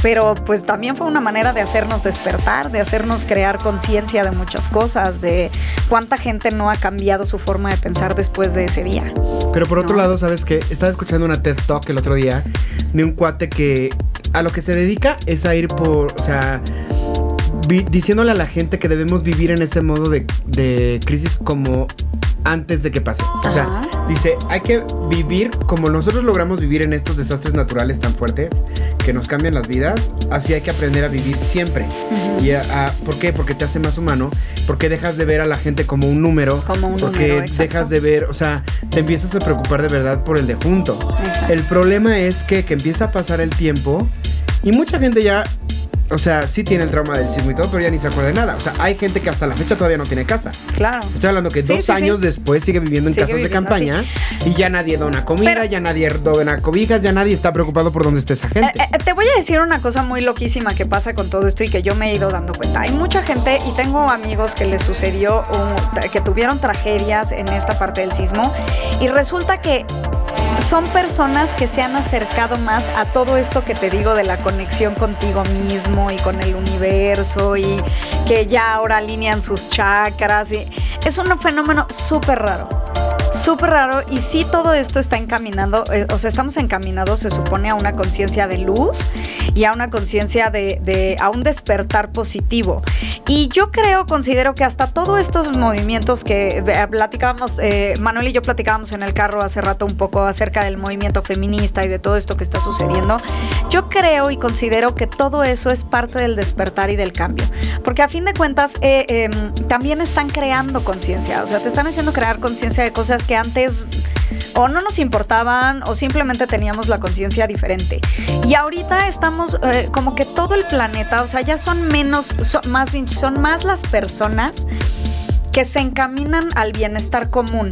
pero pues también fue una manera de hacernos despertar, de hacernos crear conciencia de muchas cosas, de cuánta gente no ha cambiado su forma de pensar después de ese día. Pero por otro No. lado, ¿sabes qué? Estaba escuchando una TED Talk el otro día de un cuate que a lo que se dedica es a ir por, o sea, diciéndole a la gente que debemos vivir en ese modo de, de crisis como antes de que pase. O sea, Ajá. dice, hay que vivir como nosotros logramos vivir en estos desastres naturales tan fuertes que nos cambian las vidas, así hay que aprender a vivir siempre. Y a- a- ¿Por qué? Porque te hace más humano, porque dejas de ver a la gente como un número, Como un porque número, dejas de ver, o sea, te empiezas a preocupar de verdad por el de junto. Exacto. El problema es que, que empieza a pasar el tiempo y mucha gente ya, o sea, sí tiene el trauma del sismo y todo, pero ya ni se acuerda de nada. O sea, hay gente que hasta la fecha todavía no tiene casa. Claro. Estoy hablando que Sí, dos sí, sí. años después sigue viviendo en Sigue casas de campaña y ya nadie dona comida, Pero- ya nadie dona cobijas, ya nadie está preocupado por dónde está esa gente. Eh, eh, te voy a decir una cosa muy loquísima que pasa con todo esto y que yo me he ido dando cuenta. Hay mucha gente y tengo amigos que les sucedió, un- que tuvieron tragedias en esta parte del sismo y resulta que son personas que se han acercado más a todo esto que te digo de la conexión contigo mismo y con el universo y que ya ahora alinean sus chakras. Y es un fenómeno súper raro. Súper raro y sí todo esto está encaminando, eh, o sea, estamos encaminados, se supone, a una conciencia de luz y a una conciencia de, a un despertar positivo. Y yo creo, considero que hasta todos estos movimientos que eh, platicábamos, eh, Manuel y yo platicábamos en el carro hace rato un poco acerca del movimiento feminista y de todo esto que está sucediendo, yo creo y considero que todo eso es parte del despertar y del cambio. Porque a fin de cuentas em, también están creando conciencia, o sea, te están haciendo crear conciencia de cosas que antes o no nos importaban o simplemente teníamos la conciencia diferente. Y ahorita estamos eh, como que todo el planeta, o sea, ya son menos, más bien, son más las personas que se encaminan al bienestar común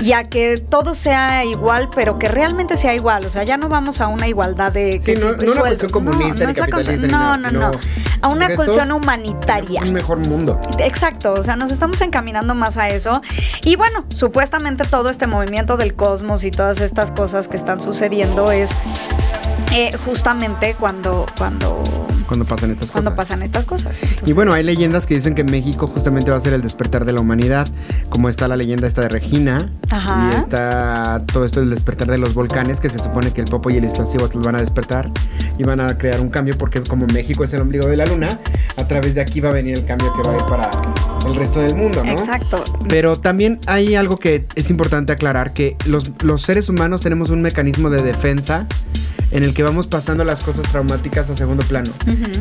y a que todo sea igual, pero que realmente sea igual. O sea, ya no vamos a una igualdad de... Sí, que no- no una cuestión comunista ni capitalista cuestión- ni No, nada, no, sino no. A una cuestión humanitaria. Un mejor mundo. Exacto, o sea, nos estamos encaminando más a eso. Y bueno, supuestamente todo este movimiento del cosmos y todas estas cosas que están sucediendo es eh, justamente cuando, cuando, Cuando pasan estas cuando cosas. pasan estas cosas. Entonces, Y bueno, hay leyendas que dicen que México justamente va a ser el despertar de la humanidad, como está la leyenda esta de Regina, Ajá. y está todo esto del despertar de los volcanes, que se supone que el Popo y el Iztaccíhuatl van a despertar y van a crear un cambio, porque como México es el ombligo de la luna, a través de aquí va a venir el cambio que va a ir para el resto del mundo, ¿no? Exacto. Pero también hay algo que es importante aclarar, que los, los seres humanos tenemos un mecanismo de defensa en el que vamos pasando las cosas traumáticas a segundo plano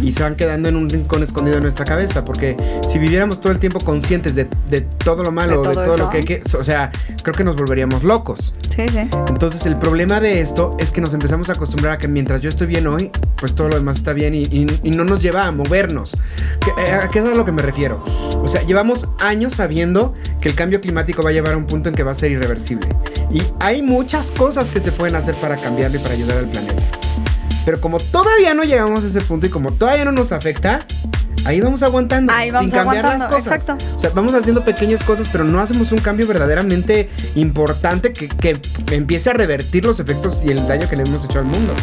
y se van quedando en un rincón escondido en nuestra cabeza, porque si viviéramos todo el tiempo conscientes de, de todo lo malo, De de todo todo, eso. lo que hay que, o sea, creo que nos volveríamos locos. Sí, sí. Entonces el problema de esto es que nos empezamos a acostumbrar a que mientras yo estoy bien hoy, pues todo lo demás está bien y, y- y no nos lleva a movernos. ¿Qué- eh, ¿A qué es a lo que me refiero? O sea, llevamos años sabiendo que el cambio climático va a llevar a un punto en que va a ser irreversible. Y hay muchas cosas que se pueden hacer para cambiarlo y para ayudar al planeta. Pero como todavía no llegamos a ese punto y como todavía no nos afecta, ahí vamos aguantando Ahí vamos sin cambiar las aguantando, cosas. exacto. O sea, vamos haciendo pequeñas cosas, pero no hacemos un cambio verdaderamente importante que, que empiece a revertir los efectos y el daño que le hemos hecho al mundo.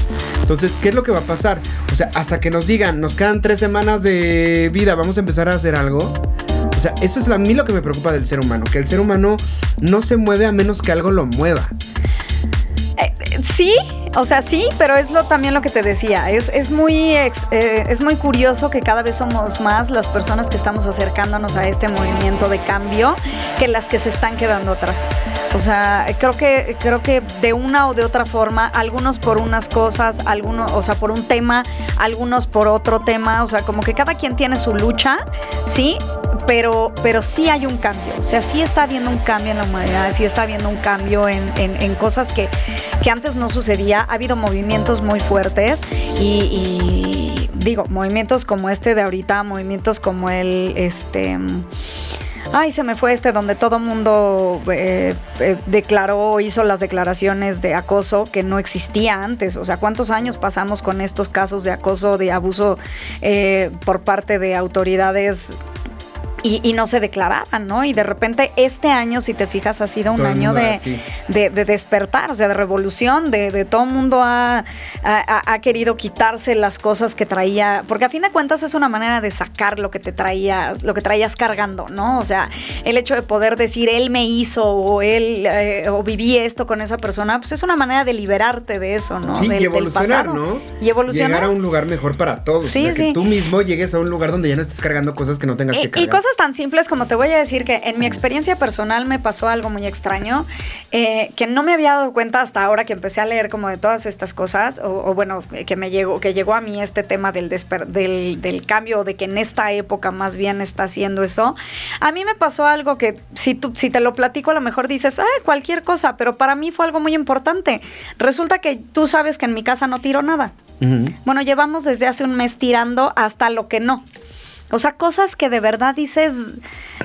Entonces, ¿qué es lo que va a pasar? O sea, hasta que nos digan, nos quedan tres semanas de vida, vamos a empezar a hacer algo. Sea, eso es a mí lo que me preocupa del ser humano, que el ser humano no se mueve a menos que algo lo mueva. Eh, sí, o sea, sí, pero es lo, también lo que te decía. Es, es, muy, eh, es muy curioso que cada vez somos más las personas que estamos acercándonos a este movimiento de cambio que las que se están quedando atrás. O sea, creo que, creo que de una o de otra forma, algunos por unas cosas, algunos, o sea, por un tema, algunos por otro tema, o sea, como que cada quien tiene su lucha, sí, pero, pero sí hay un cambio, o sea, sí está habiendo un cambio en la humanidad, sí está habiendo un cambio en, en- cosas que, que antes no sucedía, ha habido movimientos muy fuertes y, y digo, movimientos como este de ahorita, movimientos como el, este... Ay, se me fue este donde todo mundo eh, eh, declaró, hizo las declaraciones de acoso que no existía antes. O sea, ¿cuántos años pasamos con estos casos de acoso, de abuso eh, por parte de autoridades? Y, y no se declaraban, ¿no? Y de repente este año, si te fijas, ha sido un Todo año de, de, de despertar, o sea, de revolución, de, de todo el mundo ha, ha- ha querido quitarse las cosas que traía, porque a fin de cuentas es una manera de sacar lo que te traías, lo que traías cargando, ¿no? O sea, el hecho de poder decir él me hizo o él eh, o viví esto con esa persona, pues es una manera de liberarte de eso, ¿no? Sí, Del- y evolucionar. ¿no? Y evolucionar. Llegar a un lugar mejor para todos. Sí, o sea, que tú mismo llegues a un lugar donde ya no estés cargando cosas que no tengas que Y, cargar. y cosas tan simples como te voy a decir que en mi experiencia personal me pasó algo muy extraño, eh, que no me había dado cuenta hasta ahora que empecé a leer como de todas estas cosas, o, o bueno, que me llegó, que llegó a mí este tema del, del, del cambio, de que en esta época más bien está haciendo eso. A mí me pasó algo que si, tú, si te lo platico a lo mejor dices, "Ah, cualquier cosa, pero para mí fue algo muy importante. Resulta que tú sabes que en mi casa no tiro nada. Bueno, llevamos desde hace un mes tirando hasta lo que no. O sea, cosas que de verdad dices.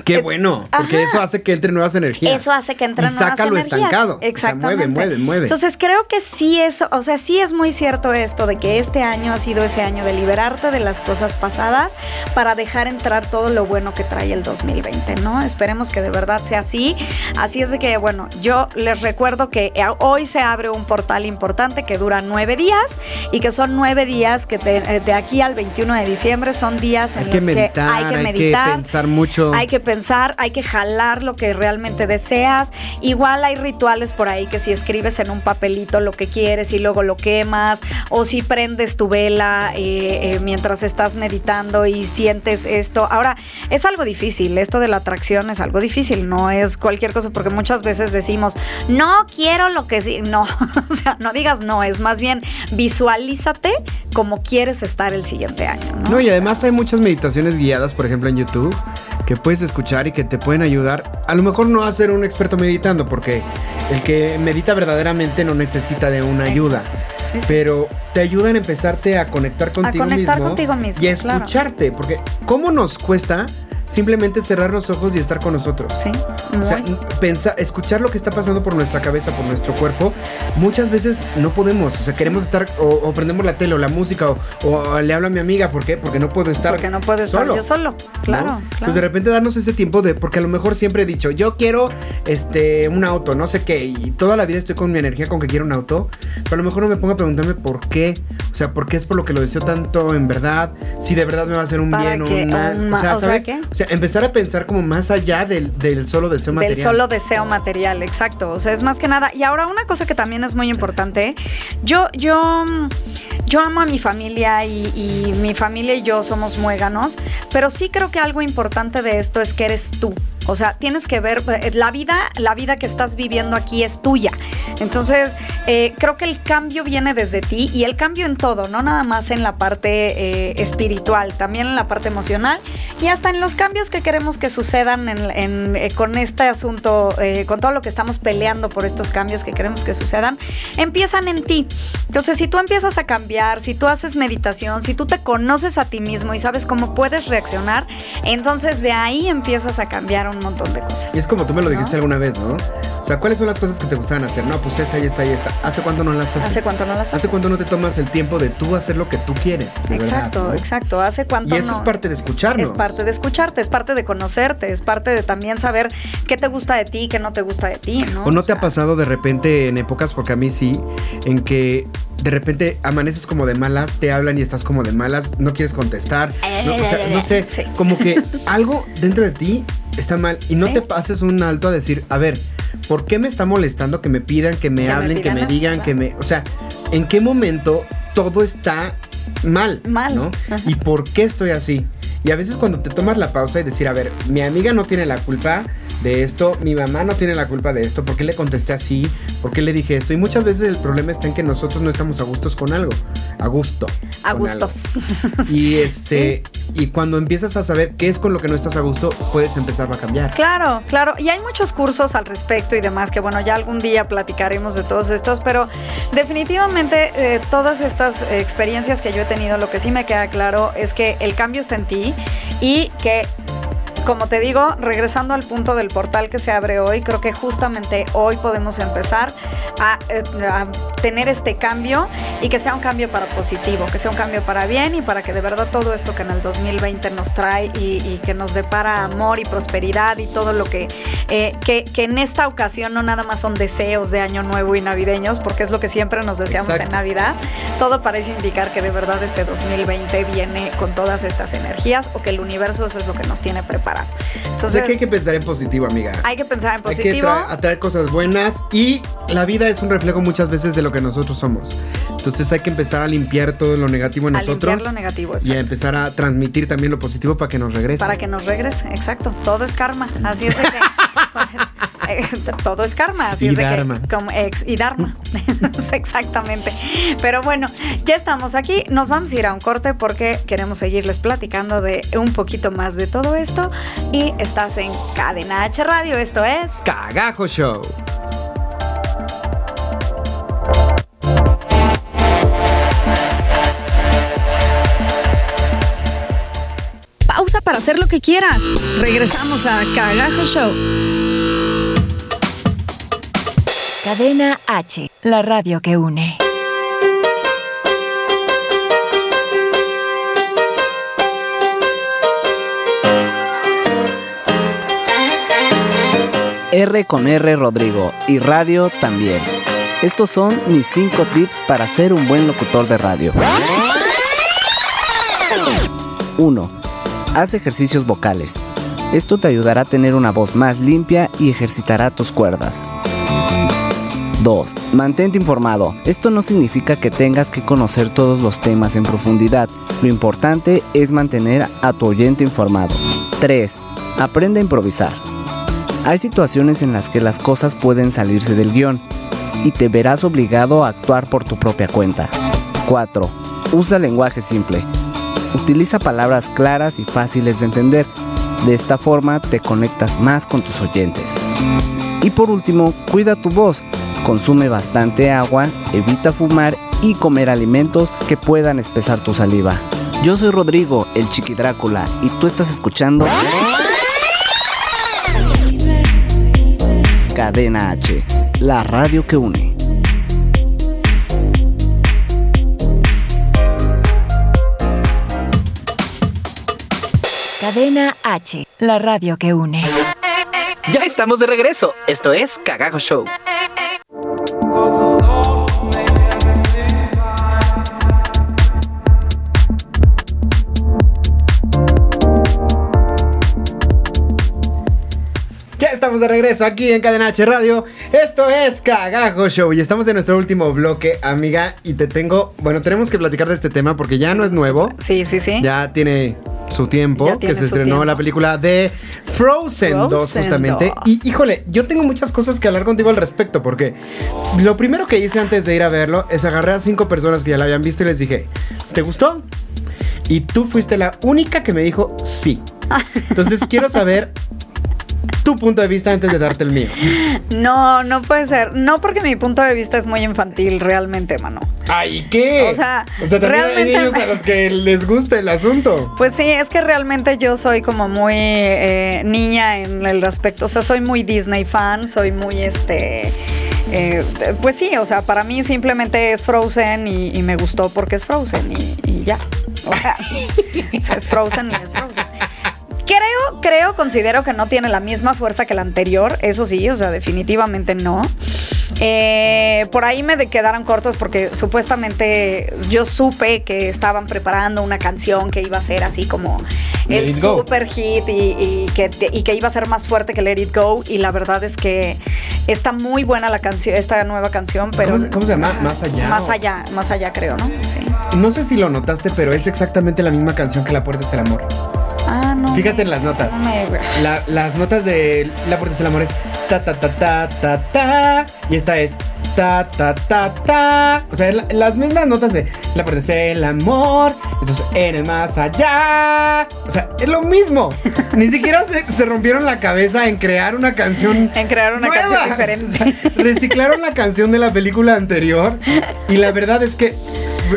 Qué eh, bueno, porque ajá. eso hace que entren nuevas energías. Eso hace que entren y nuevas saca lo energías. estancado. O sea, Exactamente. mueve, mueve, mueve. Entonces creo que sí es, o sea, sí es muy cierto esto de que este año ha sido ese año de liberarte de las cosas pasadas para dejar entrar todo lo bueno que trae el 2020, ¿no? Esperemos que de verdad sea así. Así es de que, bueno, yo les recuerdo que eh, hoy se abre un portal importante que dura nueve días y que son nueve días que te- eh, de aquí al 21 de diciembre son días en hay que los meditar, que hay que hay meditar. que pensar mucho. Hay que pensar, hay que jalar lo que realmente deseas. Igual hay rituales por ahí que si escribes en un papelito lo que quieres y luego lo quemas, o si prendes tu vela eh, eh, mientras estás meditando y sientes esto. Ahora, es algo difícil, esto de la atracción es algo difícil, no es cualquier cosa, porque muchas veces decimos, no quiero lo que sí, no, [laughs] o sea, no digas no, es más bien visualízate como quieres estar el siguiente año. ¿no? No, y además hay muchas meditaciones guiadas, por ejemplo, en YouTube, que puedes escuchar y que te pueden ayudar. A lo mejor no a ser un experto meditando, porque el que medita verdaderamente no necesita de una ayuda. Sí, sí. Pero te ayudan a empezarte a conectar contigo conectar mismo. contigo mismo, Y a claro. escucharte. Porque, ¿cómo nos cuesta simplemente cerrar los ojos y estar con nosotros? Sí, O sea, muy. pensar, escuchar lo que está pasando por nuestra cabeza, por nuestro cuerpo, muchas veces no podemos. O sea, queremos estar, o, o prendemos la tele o la música, o, o le hablo a mi amiga, ¿por qué? Porque no puedo estar Porque no puedo estar solo. yo solo. Claro, ¿no? claro. Entonces de repente darnos ese tiempo de, porque a lo mejor siempre he dicho, yo quiero este un auto, no sé qué, y toda la vida estoy con mi energía con que quiero un auto, pero a lo mejor no me pongo a preguntarme por qué, o sea, por qué es por lo que lo deseo tanto en verdad, si de verdad me va a hacer un bien o un mal, o sea, o sea, ¿sabes? ¿qué? O sea, empezar a pensar como más allá del, del solo deseo material. Del solo deseo material, exacto. O sea, es más que nada. Y ahora una cosa que también es muy importante. Yo, yo, yo amo a mi familia y, y mi familia y yo somos muéganos, pero sí creo que algo importante de esto es que eres tú. O sea, tienes que ver, eh, la vida, la vida que estás viviendo aquí es tuya. Entonces, eh, creo que el cambio viene desde ti y el cambio en todo, no nada más en la parte eh, espiritual, también en la parte emocional y hasta en los cambios que queremos que sucedan en- en, eh, con este asunto, eh, con todo lo que estamos peleando por estos cambios que queremos que sucedan, empiezan en ti. Entonces, si tú empiezas a cambiar, si tú haces meditación, si tú te conoces a ti mismo y sabes cómo puedes reaccionar, entonces de ahí empiezas a cambiar un montón de cosas. Y es como tú me lo dijiste alguna vez, ¿no? O sea, ¿cuáles son las cosas que te gustaban hacer? No, pues esta y esta y esta. ¿Hace cuánto no las haces? ¿Hace cuánto no las haces? ¿Hace cuánto no te tomas el tiempo de tú hacer lo que tú quieres? de Exacto, verdad, ¿no? exacto. ¿Hace cuánto Y eso no? es parte de escucharnos. Es parte de escucharte, es parte de conocerte, es parte de también saber qué te gusta de ti, qué no te gusta de ti, ¿no? ¿O no te ha pasado de repente en épocas, porque a mí sí, en que de repente amaneces como de malas, te hablan y estás como de malas, no quieres contestar, no, o sea, no sé, [laughs] como que [laughs] algo dentro de ti está mal y no Sí. te pases un alto a decir, a ver, ¿por qué me está molestando que me pidan, que me Que me hablen, que me digan, que me, o sea, ¿en qué momento todo está mal? Mal. ¿no? Ajá. ¿Y por qué estoy así? Y a veces cuando te tomas la pausa y decir, a ver, mi amiga no tiene la culpa de esto, mi mamá no tiene la culpa de esto, ¿por qué le contesté así? ¿Por qué le dije esto? Y muchas veces el problema está en que nosotros no estamos a gustos con algo, a gusto. a algo. gustos. [laughs] Y este, y cuando empiezas a saber qué es con lo que no estás a gusto, puedes empezar a cambiar. Claro, claro. Y hay muchos cursos al respecto y demás que, bueno, ya algún día platicaremos de todos estos, pero definitivamente eh, todas estas eh, experiencias que yo he tenido, lo que sí me queda claro es que el cambio está en ti y que... Como te digo, regresando al punto del portal que se abre hoy, creo que justamente hoy podemos empezar a, eh, a tener este cambio y que sea un cambio para positivo, que sea un cambio para bien y para que de verdad todo esto que en el 2020 nos trae y, y que nos depara amor y prosperidad y todo lo que, eh, que, que en esta ocasión no nada más son deseos de año nuevo y navideños, porque es lo que siempre nos deseamos Exacto. en Navidad, todo parece indicar que de verdad este 2020 viene con todas estas energías o que el universo eso es lo que nos tiene preparado. O Entonces, sea que hay que pensar en positivo, amiga. hay que pensar en Hay que positivo. tra- atraer cosas buenas y la vida es un reflejo muchas veces de lo que nosotros somos. Entonces hay que empezar a limpiar todo lo negativo en a nosotros limpiar lo negativo, y a empezar a transmitir también lo positivo para que nos regrese. Para que nos regrese, exacto. Todo es karma. Así es de que. [laughs] [laughs] todo es karma. Así Y es de dharma. que. Como ex, y dharma. [laughs] Exactamente. Pero bueno, ya estamos aquí. Nos vamos a ir a un corte porque queremos seguirles platicando de un poquito más de todo esto. Y estás en Cadena H Radio. Esto es. Cagajo Show. Pausa para hacer lo que quieras. Regresamos a Cagajo Show. Cadena H, la radio que une. R con R Rodrigo y radio también. Estos son mis 5 tips para ser un buen locutor de radio. 1. Haz ejercicios vocales. Esto te ayudará a tener una voz más limpia y ejercitará tus cuerdas. 2. Mantente informado. Esto no significa que tengas que conocer todos los temas en profundidad. Lo importante es mantener a tu oyente informado. 3. Aprende a improvisar. Hay situaciones en las que las cosas pueden salirse del guion y te verás obligado a actuar por tu propia cuenta. 4. Usa lenguaje simple. Utiliza palabras claras y fáciles de entender. De esta forma te conectas más con tus oyentes. Y por último, cuida tu voz. Consume bastante agua, evita fumar y comer alimentos que puedan espesar tu saliva. Yo soy Rodrigo, el Chiqui Drácula, y tú estás escuchando Cadena H, la radio que une. Cadena H, la radio que une. Ya estamos de regreso. Esto es Cagajo Show. Ya estamos de regreso aquí en Cadena H Radio. Esto es Cagajo Show y estamos en nuestro último bloque, amiga. Y te tengo, bueno, tenemos que platicar de este tema porque ya no es nuevo. Sí, sí, sí. Ya tiene su tiempo, que se estrenó tiempo. la película de Frozen, 2 Frozen justamente. 2. Y híjole, yo tengo muchas cosas que hablar contigo al respecto porque lo primero que hice antes de ir a verlo es agarré a cinco personas que ya la habían visto y les dije, ¿te gustó? Y tú fuiste la única que me dijo sí. [laughs] Entonces quiero saber tu punto de vista antes de darte el mío. No, no puede ser. No porque mi punto de vista es muy infantil realmente, mano. Ay, ¿qué? O sea, o sea también hay realmente- niños a los que les gusta el asunto. Pues sí, es que realmente yo soy como muy eh, niña en el aspecto, o sea, soy muy Disney fan, soy muy este... eh, pues sí, o sea, para mí simplemente es Frozen y, y me gustó porque es Frozen y, y ya. O sea, [laughs] o sea, es Frozen y es Frozen. Creo, creo, considero que no tiene la misma fuerza que la anterior, eso sí, o sea, definitivamente no. Eh, por ahí me quedaron cortos porque supuestamente yo supe que estaban preparando una canción que iba a ser así como Let el It Go. super hit y, y que, y que iba a ser más fuerte que Let It Go y la verdad es que está muy buena la canción, esta nueva canción, pero ¿Cómo se- cómo se llama? ¿Más allá Más o- allá, más allá creo, ¿no? Sí. No sé si lo notaste, pero es exactamente la misma canción que La Puerta es el Amor. Ah, no. Fíjate en las notas. La- las notas de La Puerta es el Amor es ta ta ta ta ta ta y esta es ta ta ta ta. O sea, la- las mismas notas de La Puerta es el Amor, esto es en el más allá. O sea, es lo mismo. Ni [laughs] siquiera se, se rompieron la cabeza en crear una canción En crear una nueva. canción diferente. [laughs] Reciclaron la canción de la película anterior y la verdad es que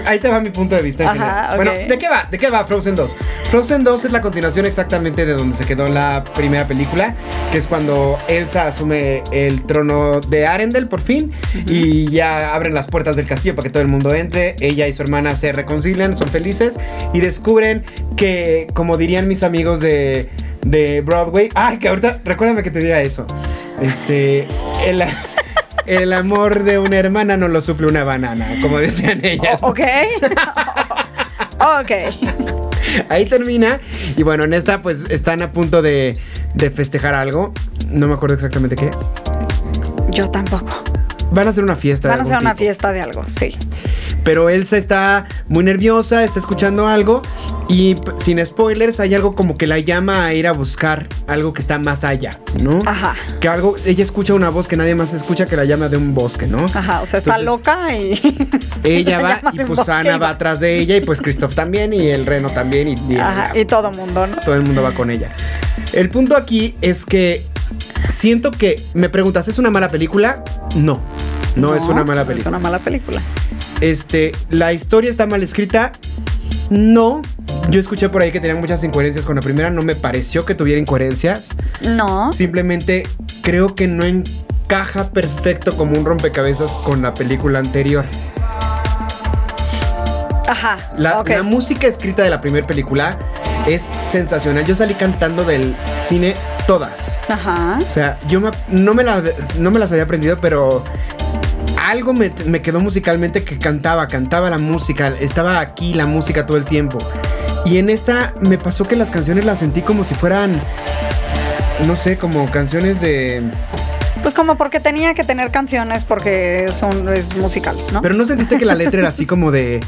ahí te va mi punto de vista. en Ajá, general. ok. Bueno, ¿de qué va? ¿De qué va Frozen 2? Frozen 2 es la continuación exactamente de donde se quedó la primera película, que es cuando Elsa asume el trono de Arendelle por fin y ya abren las puertas del castillo para que todo el mundo entre. Ella y su hermana se reconcilian, son felices y descubren que, como dirían mis amigos de de Broadway. Ay, que ahorita, recuérdame que te diga eso. Este, el, [laughs] el amor de una hermana no lo suple una banana, como decían ellas. Ok. [laughs] ok. Ahí termina. Y bueno, en esta pues están a punto de, de festejar algo. No me acuerdo exactamente qué. Yo tampoco. Van a hacer una fiesta. Van a hacer una tipo. fiesta de algo, sí. Pero Elsa está muy nerviosa, está escuchando algo. Y sin spoilers, hay algo como que la llama a ir a buscar algo que está más allá, ¿no? Ajá. Que algo, ella escucha una voz que nadie más escucha que la llama de un bosque, ¿no? Ajá, o sea, está loca y. [laughs] Ella la va y pues Ana va atrás de ella y pues Christoph también y el reno también y, y- Ajá, y todo mundo, ¿no? todo el mundo va con ella. El punto aquí es que siento que me preguntas, ¿es una mala película? No. No, es una mala Es película. una mala película. Este, la historia está mal escrita. No. Yo escuché por ahí que tenían muchas incoherencias con la primera, no me pareció que tuviera incoherencias. No. Simplemente creo que no encaja perfecto como un rompecabezas con la película anterior. Ajá. La, la música escrita de la primera película es sensacional. Yo salí cantando del cine todas. Ajá. O sea, yo me- no, me no me las había aprendido, pero algo me, me quedó musicalmente que cantaba, cantaba la música, estaba aquí la música todo el tiempo. Y en esta me pasó que las canciones las sentí como si fueran, no sé, como canciones de... Pues como porque tenía que tener canciones porque es, un, es musical, ¿no? Pero no sentiste que la letra era así [laughs] como de...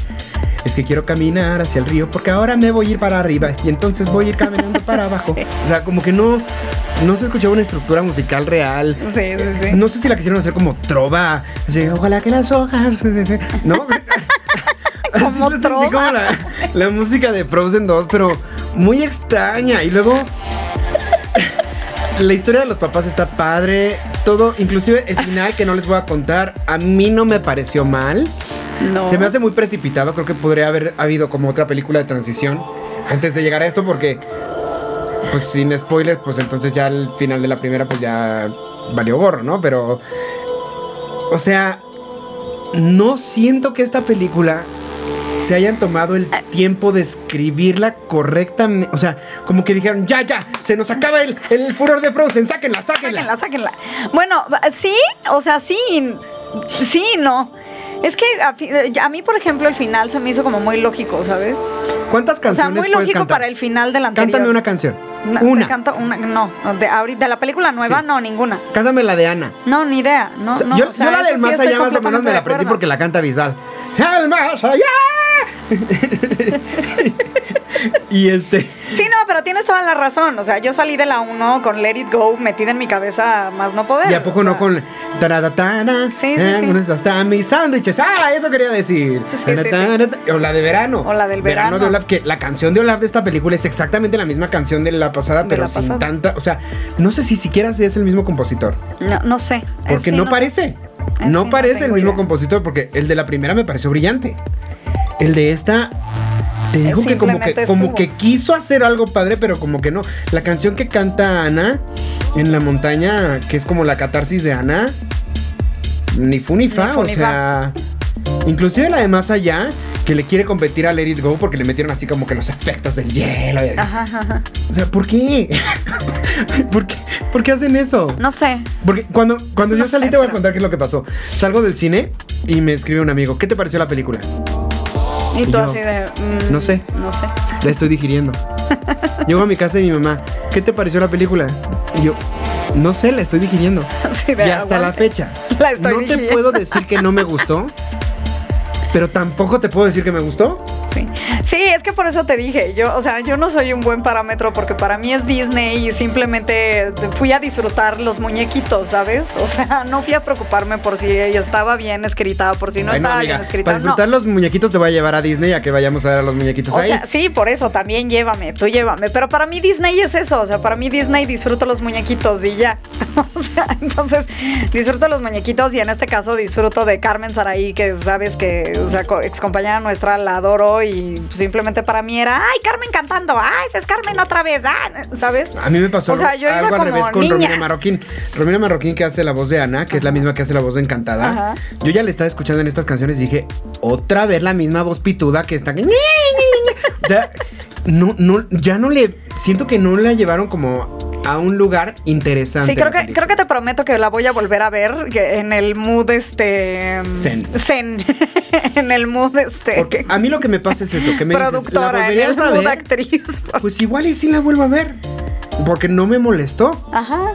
Es que quiero caminar hacia el río porque ahora me voy a ir para arriba y entonces voy a ir caminando para [laughs] abajo. O sea, como que no, no se escuchaba una estructura musical real. sí, sí, sí. No sé si la quisieron hacer como trova. Así, ojalá que las hojas. [laughs] ¿No? [laughs] Como lo sentí como la, la música de Frozen 2, pero muy extraña. Y luego. La historia de los papás está padre. Todo, inclusive el final que no les voy a contar, a mí no me pareció mal. No. Se me hace muy precipitado. Creo que podría haber habido como otra película de transición antes de llegar a esto, porque, pues sin spoilers, pues entonces ya el final de la primera, pues ya valió gorro, ¿no? Pero, o sea, no siento que esta película se hayan tomado el tiempo de escribirla correctamente. O sea, como que dijeron, ya, ya, se nos acaba el, el furor de Frozen, sáquenla, sáquenla. Sáquenla, sáquenla. Bueno, sí, o sea, sí, sí, no. Es que a, fi- a mí, por ejemplo, el final se me hizo como muy lógico, ¿sabes? ¿Cuántas O sea, canciones muy puedes lógico cantar? para el final del anterior. Cántame una canción. Una. canto una- no, de, ahorita, de la película nueva, Sí. no, ninguna. Cántame la de Ana. No, ni idea. No, O sea, no, yo, o sea, yo la del sí más estoy allá más o menos me la de aprendí porque la canta Bisbal. ¡El más allá! Y este. Sí, tienes toda la razón. O sea, yo salí de la 1 con Let It Go metida en mi cabeza más no poder. ¿Y a poco no sea, con taradatana? Sí, sí, eh, sí. con hasta mis sándwiches. Ah, eso quería decir. O la de verano. O la del verano. de Olaf, que la canción de Olaf de esta película es exactamente la misma canción de la pasada, De pero la sin pasada. tanta. O sea, no sé si siquiera si es el mismo compositor. No, no sé. Porque no, parece. No no parece el mismo idea. compositor, porque el de la primera me pareció brillante. El de esta. Te digo que como que como que quiso hacer algo padre, pero como que no. La canción que canta Ana en la montaña, que es como la catarsis de Ana, ni fu ni fa, Ni o ni sea. Inclusive la de más allá, que le quiere competir a Let It Go porque le metieron así como que los efectos del hielo. y- Ajá, ajá. O sea, ¿por qué? [laughs] ¿Por qué? ¿Por qué hacen eso? No sé. Porque cuando, cuando yo No salí sé, te voy a contar qué es lo que pasó. Salgo del cine y me escribe un amigo, ¿qué te pareció la película? Y tú así de. mm, no sé. No sé. La estoy digiriendo. [laughs] Llego a mi casa y mi mamá, ¿qué te pareció la película? Y yo, no sé, la estoy digiriendo. Y hasta la fecha. [laughs] La estoy no te puedo decir que no me gustó, [laughs] pero tampoco te puedo decir que me gustó. Sí. Sí, es que por eso te dije, yo, o sea, yo no soy un buen parámetro porque para mí es Disney y simplemente fui a disfrutar los muñequitos, ¿sabes? O sea, [laughs] no fui a preocuparme por si ella estaba bien escrita, por si no Bueno, estaba amiga, bien escrita. para no. disfrutar los muñequitos te voy a llevar a Disney a que vayamos a ver a los muñequitos O ahí. sea, sí, por eso también llévame, tú llévame. Pero para mí Disney es eso, o sea, para mí Disney disfruto los muñequitos y ya. [laughs] o sea, entonces disfruto los muñequitos y en este caso disfruto de Carmen Saraí, que sabes que, o sea, co- ex compañera nuestra, la adoro y simplemente para mí era, ay, Carmen cantando, ay, esa es Carmen otra vez, ah", ¿sabes? A mí me pasó O sea, algo, yo algo al revés con niña. Romina Marroquín. Romina Marroquín que hace la voz de Ana, que es la misma que hace la voz de Encantada. Ajá. Yo ya le estaba escuchando en estas canciones y dije, otra vez la misma voz pituda que está... O sea, no, no, ya no le... Siento que no la llevaron como a un lugar interesante. Sí, creo que, creo que te prometo que la voy a volver a ver en el mood este Zen. Zen. [laughs] en el mood este Porque a mí lo que me pasa es eso, que me dices, ¿la productora, en el mood ver? actriz. [laughs] Pues igual y sí la vuelvo a ver. Porque no me molestó. Ajá.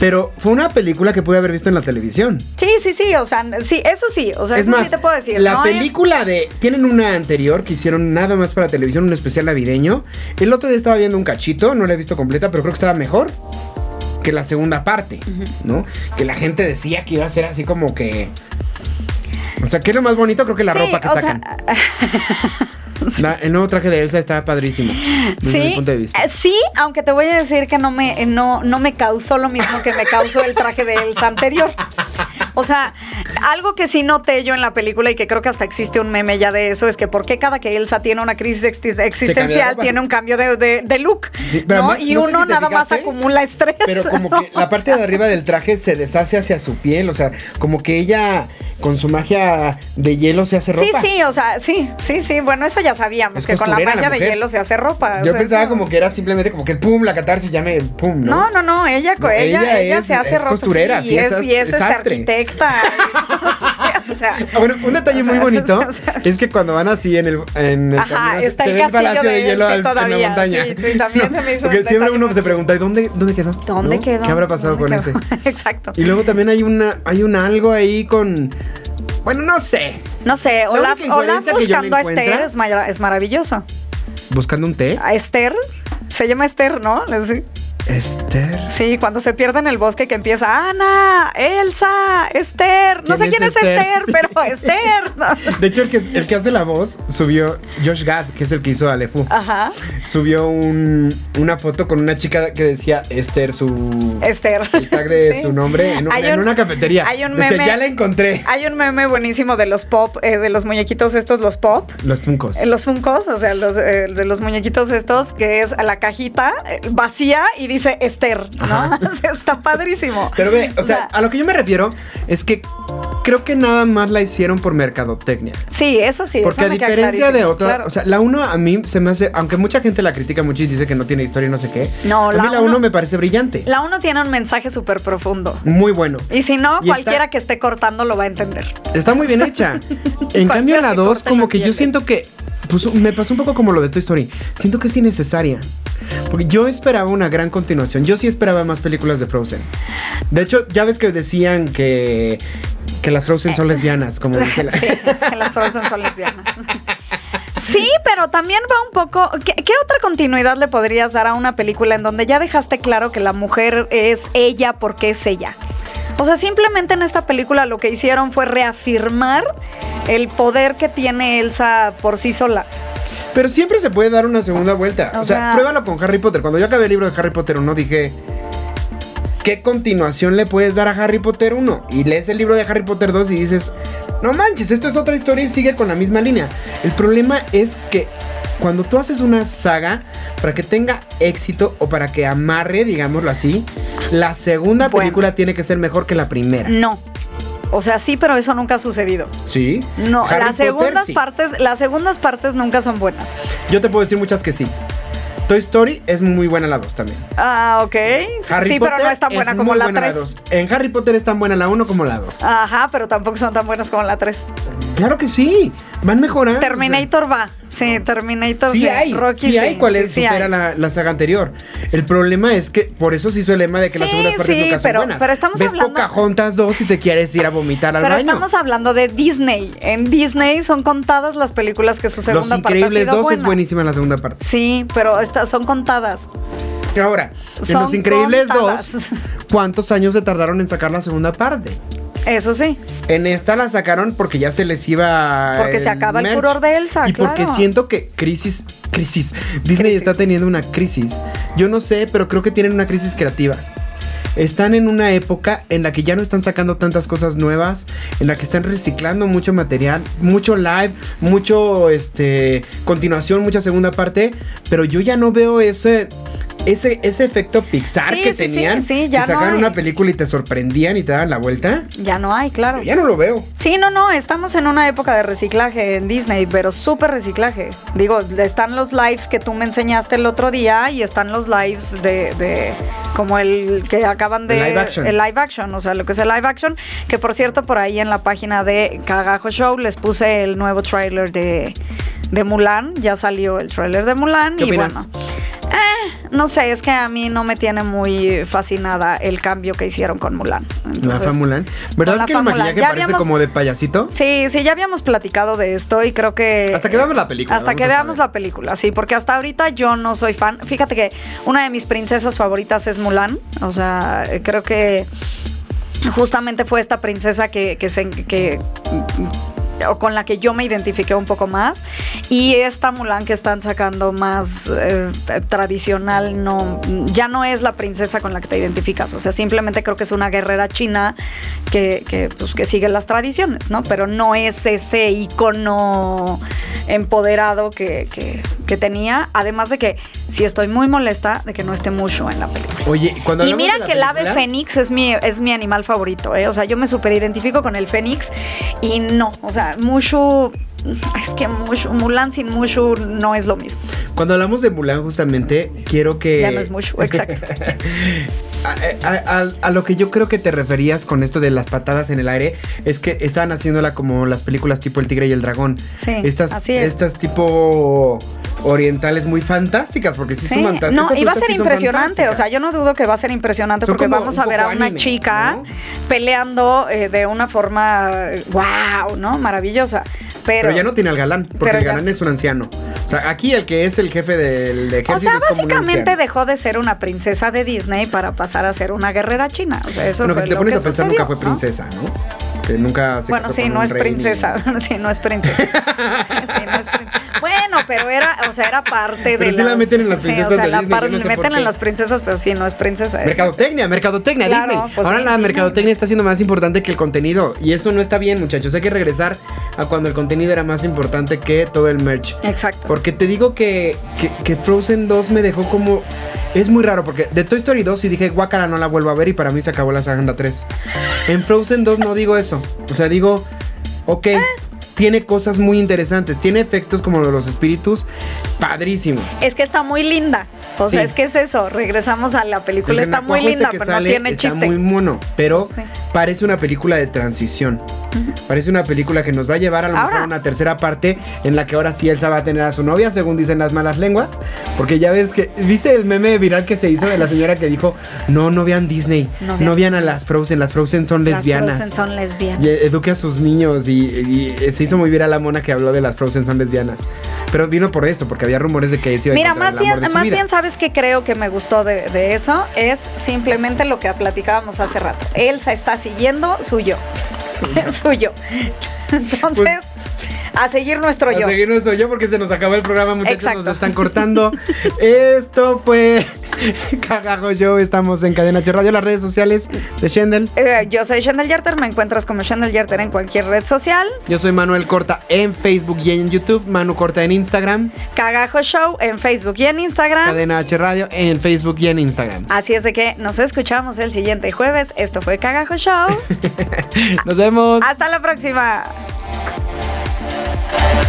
Pero fue una película que pude haber visto en la televisión. Sí, sí, sí, o sea, sí, eso sí, o sea, es eso más, sí te puedo decir. la no es- película de... Tienen una anterior que hicieron nada más para televisión, un especial navideño. El otro día estaba viendo un cachito, no la he visto completa, pero creo que estaba mejor que la segunda parte, ¿no? Que la gente decía que iba a ser así como que... O sea, que es lo más bonito, creo que la Sí, ropa que sea, sacan. [laughs] [laughs] La- el nuevo traje de Elsa estaba padrísimo. Desde mi Sí, punto de vista. eh, sí, aunque te voy a decir que no me, eh, no, no me causó lo mismo que me causó el traje de Elsa anterior. O sea, algo que sí noté yo en la película y que creo que hasta existe un meme ya de eso es que por qué cada que Elsa tiene una crisis existencial tiene un cambio de, de- de look, Sí, pero ¿no? además, y no uno si nada más acumula estrés. Pero como que la parte de arriba del traje se deshace hacia su piel, o sea, como que ella con su magia de hielo se hace Sí, ropa. sí, o sea, sí, sí, sí. Bueno, eso ya sabíamos, Es que con la costurera la magia de hielo se hace ropa. o Yo sea, pensaba como que era simplemente como que el pum, la catarsis ya me pum, ¿no? No, no, no, ella, No, ella, ella ella, es- se hace es ropa. costurera, sí, y es y es, arquitecta. [laughs] [laughs] o sea, Ah, bueno, un detalle muy bonito [laughs] o sea, es que cuando van así en el, en el Ajá, camino, está se el ve el palacio de, hielo al- en la montaña. sí, sí, también se me hizo Porque siempre uno se pregunta, ¿y dónde, dónde quedó? ¿dónde quedó? ¿Qué habrá pasado ¿Dónde con ese? Exacto. Y luego también hay una, hay un algo ahí con, bueno, no sé, No sé, La Olaf, Olaf buscando a Esther es maravilloso. buscando un té. A Esther, se llama Esther, ¿no? Esther. Sí, cuando se pierde en el bosque que empieza Ana, Elsa, Esther. No ¿Quién sé es quién es Esther? Esther, pero Esther. De hecho, el que, el que hace la voz subió, Josh Gad, que es el que hizo Alefu, Ajá, subió un- una foto con una chica que decía Esther, su Esther. el tag de [laughs] Sí. su nombre, en, un- Hay en un- una cafetería. hay un Decía, meme- ya la encontré. Hay un meme buenísimo de los pop, eh, de los muñequitos estos, los pop. Los Funkos. Eh, Los Funkos, o sea, los, eh, de los muñequitos estos, que es la cajita eh, vacía y dice Esther, ¿no? Ajá. [laughs] O sea, está padrísimo. Pero ve, o sea, a lo que yo me refiero es que creo que nada más la hicieron por mercadotecnia. sí, eso sí. Porque eso a diferencia de claro. o sea, la 1 a mí se me hace, aunque mucha gente la critica mucho y dice que no tiene historia y no sé qué, No, a la mí la uno- 1 me parece brillante. la uno tiene un mensaje súper profundo. Muy bueno. Y si no, Y cualquiera está- que esté cortando lo va a entender. Está muy bien hecha. [laughs] En cambio, la que 2, corte como que yo siento que. Pues me pasó un poco como lo de Toy Story. Siento que es innecesaria. Porque yo esperaba una gran continuación. Yo sí esperaba más películas de Frozen. De hecho, ya ves que decían que. Que las Frozen son lesbianas, como [laughs] dice la. Sí, es que las Frozen son lesbianas. Sí, pero también va un poco. ¿qué, qué otra continuidad le podrías dar a una película en donde ya dejaste claro que la mujer es ella porque es ella? O sea, simplemente en esta película lo que hicieron fue reafirmar el poder que tiene Elsa por sí sola. Pero siempre se puede dar una segunda vuelta. O O, sea, sea- pruébalo con Harry Potter. Cuando yo acabé el libro de Harry Potter 1, dije. ¿Qué continuación le puedes dar a Harry Potter 1? Y lees el libro de Harry Potter 2 y dices, no manches, esto es otra historia y sigue con la misma línea. El problema es que cuando tú haces una saga, para que tenga éxito o para que amarre, digámoslo así, la segunda Bueno. película tiene que ser mejor que la primera. No. O sea, sí, pero eso nunca ha sucedido. ¿Sí? No, Harry las Potter, segundas sí. partes, las segundas partes nunca son buenas. Yo te puedo decir muchas que sí. Toy Story es muy buena la 2 también. Ah, ok. Harry sí, Potter pero no es tan buena como muy la buena 3. 2. En Harry Potter es tan buena la 1 como la 2. Ajá, pero tampoco son tan buenas como la 3. Claro que sí. Van mejorando. Terminator va. Sí, Terminator Sí sí. hay, Rocky sí hay cuál sí, es, sí supera hay. la, la saga anterior. El problema es que por eso se hizo el lema de que las Sí, segundas partes sí, nunca son pero- buenas. pero estamos Ves hablando- Pocahontas 2 y te quieres ir a vomitar al Pero baño. estamos hablando de Disney. En Disney son contadas las películas que su Los segunda parte ha Increíbles sido 2 es buenísima la segunda parte. Sí, pero esta- son contadas. Ahora, en Son Los Increíbles contadas. 2, ¿cuántos años se tardaron en sacar la segunda parte? Eso sí. En esta la sacaron porque ya se les iba. Porque se acaba el furor de Elsa, Y porque siento que crisis. Crisis. Disney Crisis. está teniendo una crisis. Yo no sé, pero creo que tienen una crisis creativa. Están en una época en la que ya no están sacando tantas cosas nuevas, en la que están reciclando mucho material, mucho live, mucho este continuación, mucha segunda parte, pero yo ya no veo ese ese, ese efecto Pixar Sí, que sí, sí, tenían, sí, ya que no sacaban una película y te sorprendían y te daban la vuelta. Ya no hay, claro. Ya no lo veo. Sí, no, no, estamos en una época de reciclaje en Disney, pero súper reciclaje. Digo, están los lives que tú me enseñaste el otro día y están los lives de, de como el que acaban de... El live action. El live action, o sea, lo que es el live action, que por cierto, por ahí en la página de Cagajo Show les puse el nuevo tráiler de, de Mulan, ya salió el tráiler de Mulan ¿Qué y opinas? bueno... eh, no sé, es que a mí no me tiene muy fascinada el cambio que hicieron con Mulan. La Entonces, Famulan. ¿Verdad con la que el Fa Mulan. maquillaje parece habíamos- como de payasito? Sí, sí, ya habíamos platicado de esto y creo que... Hasta que veamos la película, Hasta que veamos saber. la película, sí, porque hasta ahorita yo no soy fan. Fíjate que una de mis princesas favoritas es Mulan. O sea, creo que justamente fue esta princesa que, que se... Que, o con la que yo me identifiqué un poco más. Y esta Mulan que están sacando más eh, tradicional no ya no es la princesa con la que te identificas. O sea simplemente creo que es una guerrera china que, que, pues, que sigue las tradiciones no pero no es ese icono empoderado que, que- que tenía. Además de que sí estoy muy molesta de que no esté Mushu en la película. Oye, cuando y mira de la que el ave película- fénix es mi, es mi animal favorito, ¿eh? O sea, yo me super identifico con el fénix y no, o sea, Mushu, es que Mushu, Mulan sin Mushu no es lo mismo. Cuando hablamos de Mulan, justamente, quiero que. Ya no es Mushu, exacto. [laughs] A, a- a- a lo que yo creo que te referías con esto de las patadas en el aire es que estaban haciéndola como las películas tipo El Tigre y el Dragón. Sí, estas, así es. estas tipo orientales muy fantásticas, porque sí, Sí, son fantásticas. no, y va a ser sí impresionante, o sea, yo no dudo que va a ser impresionante Son porque vamos a ver a una anime, chica ¿no? peleando eh, de una forma, wow, ¿no? Maravillosa. Pero, Pero, ya no tiene al galán, porque el ya- galán es un anciano. O sea, aquí el que es el jefe del ejército O sea, es como básicamente dejó de ser una princesa de Disney para pasar a ser una guerrera china. O sea, eso Bueno, que si te pones a pensar, sucedió, nunca fue ¿no? princesa, ¿no? Que nunca se Bueno, casó sí, con no un es rey ni- princesa. [laughs] Sí, no es princesa. [laughs] Sí, no es princesa. Pero era, o sea, era parte de Pero sí la meten en las princesas sí, o sea, de la Disney, no sé meten en las princesas, pero sí, no es princesa. ¿eh? Mercadotecnia, mercadotecnia, Claro, Disney. pues Ahora sí, la mercadotecnia está siendo más importante que el contenido. Y eso no está bien, muchachos. Hay que regresar a cuando el contenido era más importante que todo el merch. Exacto. Porque te digo que, que, que Frozen 2 me dejó como. Es muy raro porque de Toy Story 2 sí dije, guácala, no la vuelvo a ver y para mí se acabó la saga en la 3. En Frozen 2 no digo eso. O sea, digo, ok, tiene cosas muy interesantes. Tiene efectos como los espíritus padrísimos. Es que está muy linda. O sea, es que es eso. Regresamos a la película. El Está muy linda, pero sale no tiene está chiste. muy mono, pero Sí. parece una película de transición. Parece una película que nos va a llevar a lo Ahora- mejor a una tercera parte en la que ahora sí Elsa va a tener a su novia, según dicen las malas lenguas, Porque ya ves que, ¿viste el meme viral que se hizo de la señora que dijo, no, no vean Disney, No no vean vean, a las Frozen, las Frozen son Las lesbianas. Frozen son lesbianas. Y eduque a sus niños y, y se hizo muy viral la mona que habló de las Frozen son lesbianas. Pero vino por esto, porque había rumores de que se iba a Mira, más bien, más vida. bien, ¿sabes qué creo que me gustó de, de eso? Es simplemente lo que platicábamos hace rato. Elsa está siguiendo su yo. Suyo. [laughs] Entonces, a seguir nuestro Pues, A yo. seguir nuestro yo porque se nos acabó el programa, muchachos, Exacto. nos están cortando. [laughs] Esto fue [laughs] Cagajo Show, estamos en Cadena H Radio, las redes sociales de Shendel. Eh, yo soy Shandel Yerter, me encuentras como Shandel Yerter en cualquier red social. Yo soy Manuel Corta en Facebook y en YouTube, Manu Corta en Instagram, Cagajo Show en Facebook y en Instagram. Cadena H Radio en Facebook y en Instagram. Así es de que nos escuchamos el siguiente jueves. Esto fue Cagajo Show. [laughs] Nos vemos. Hasta la próxima.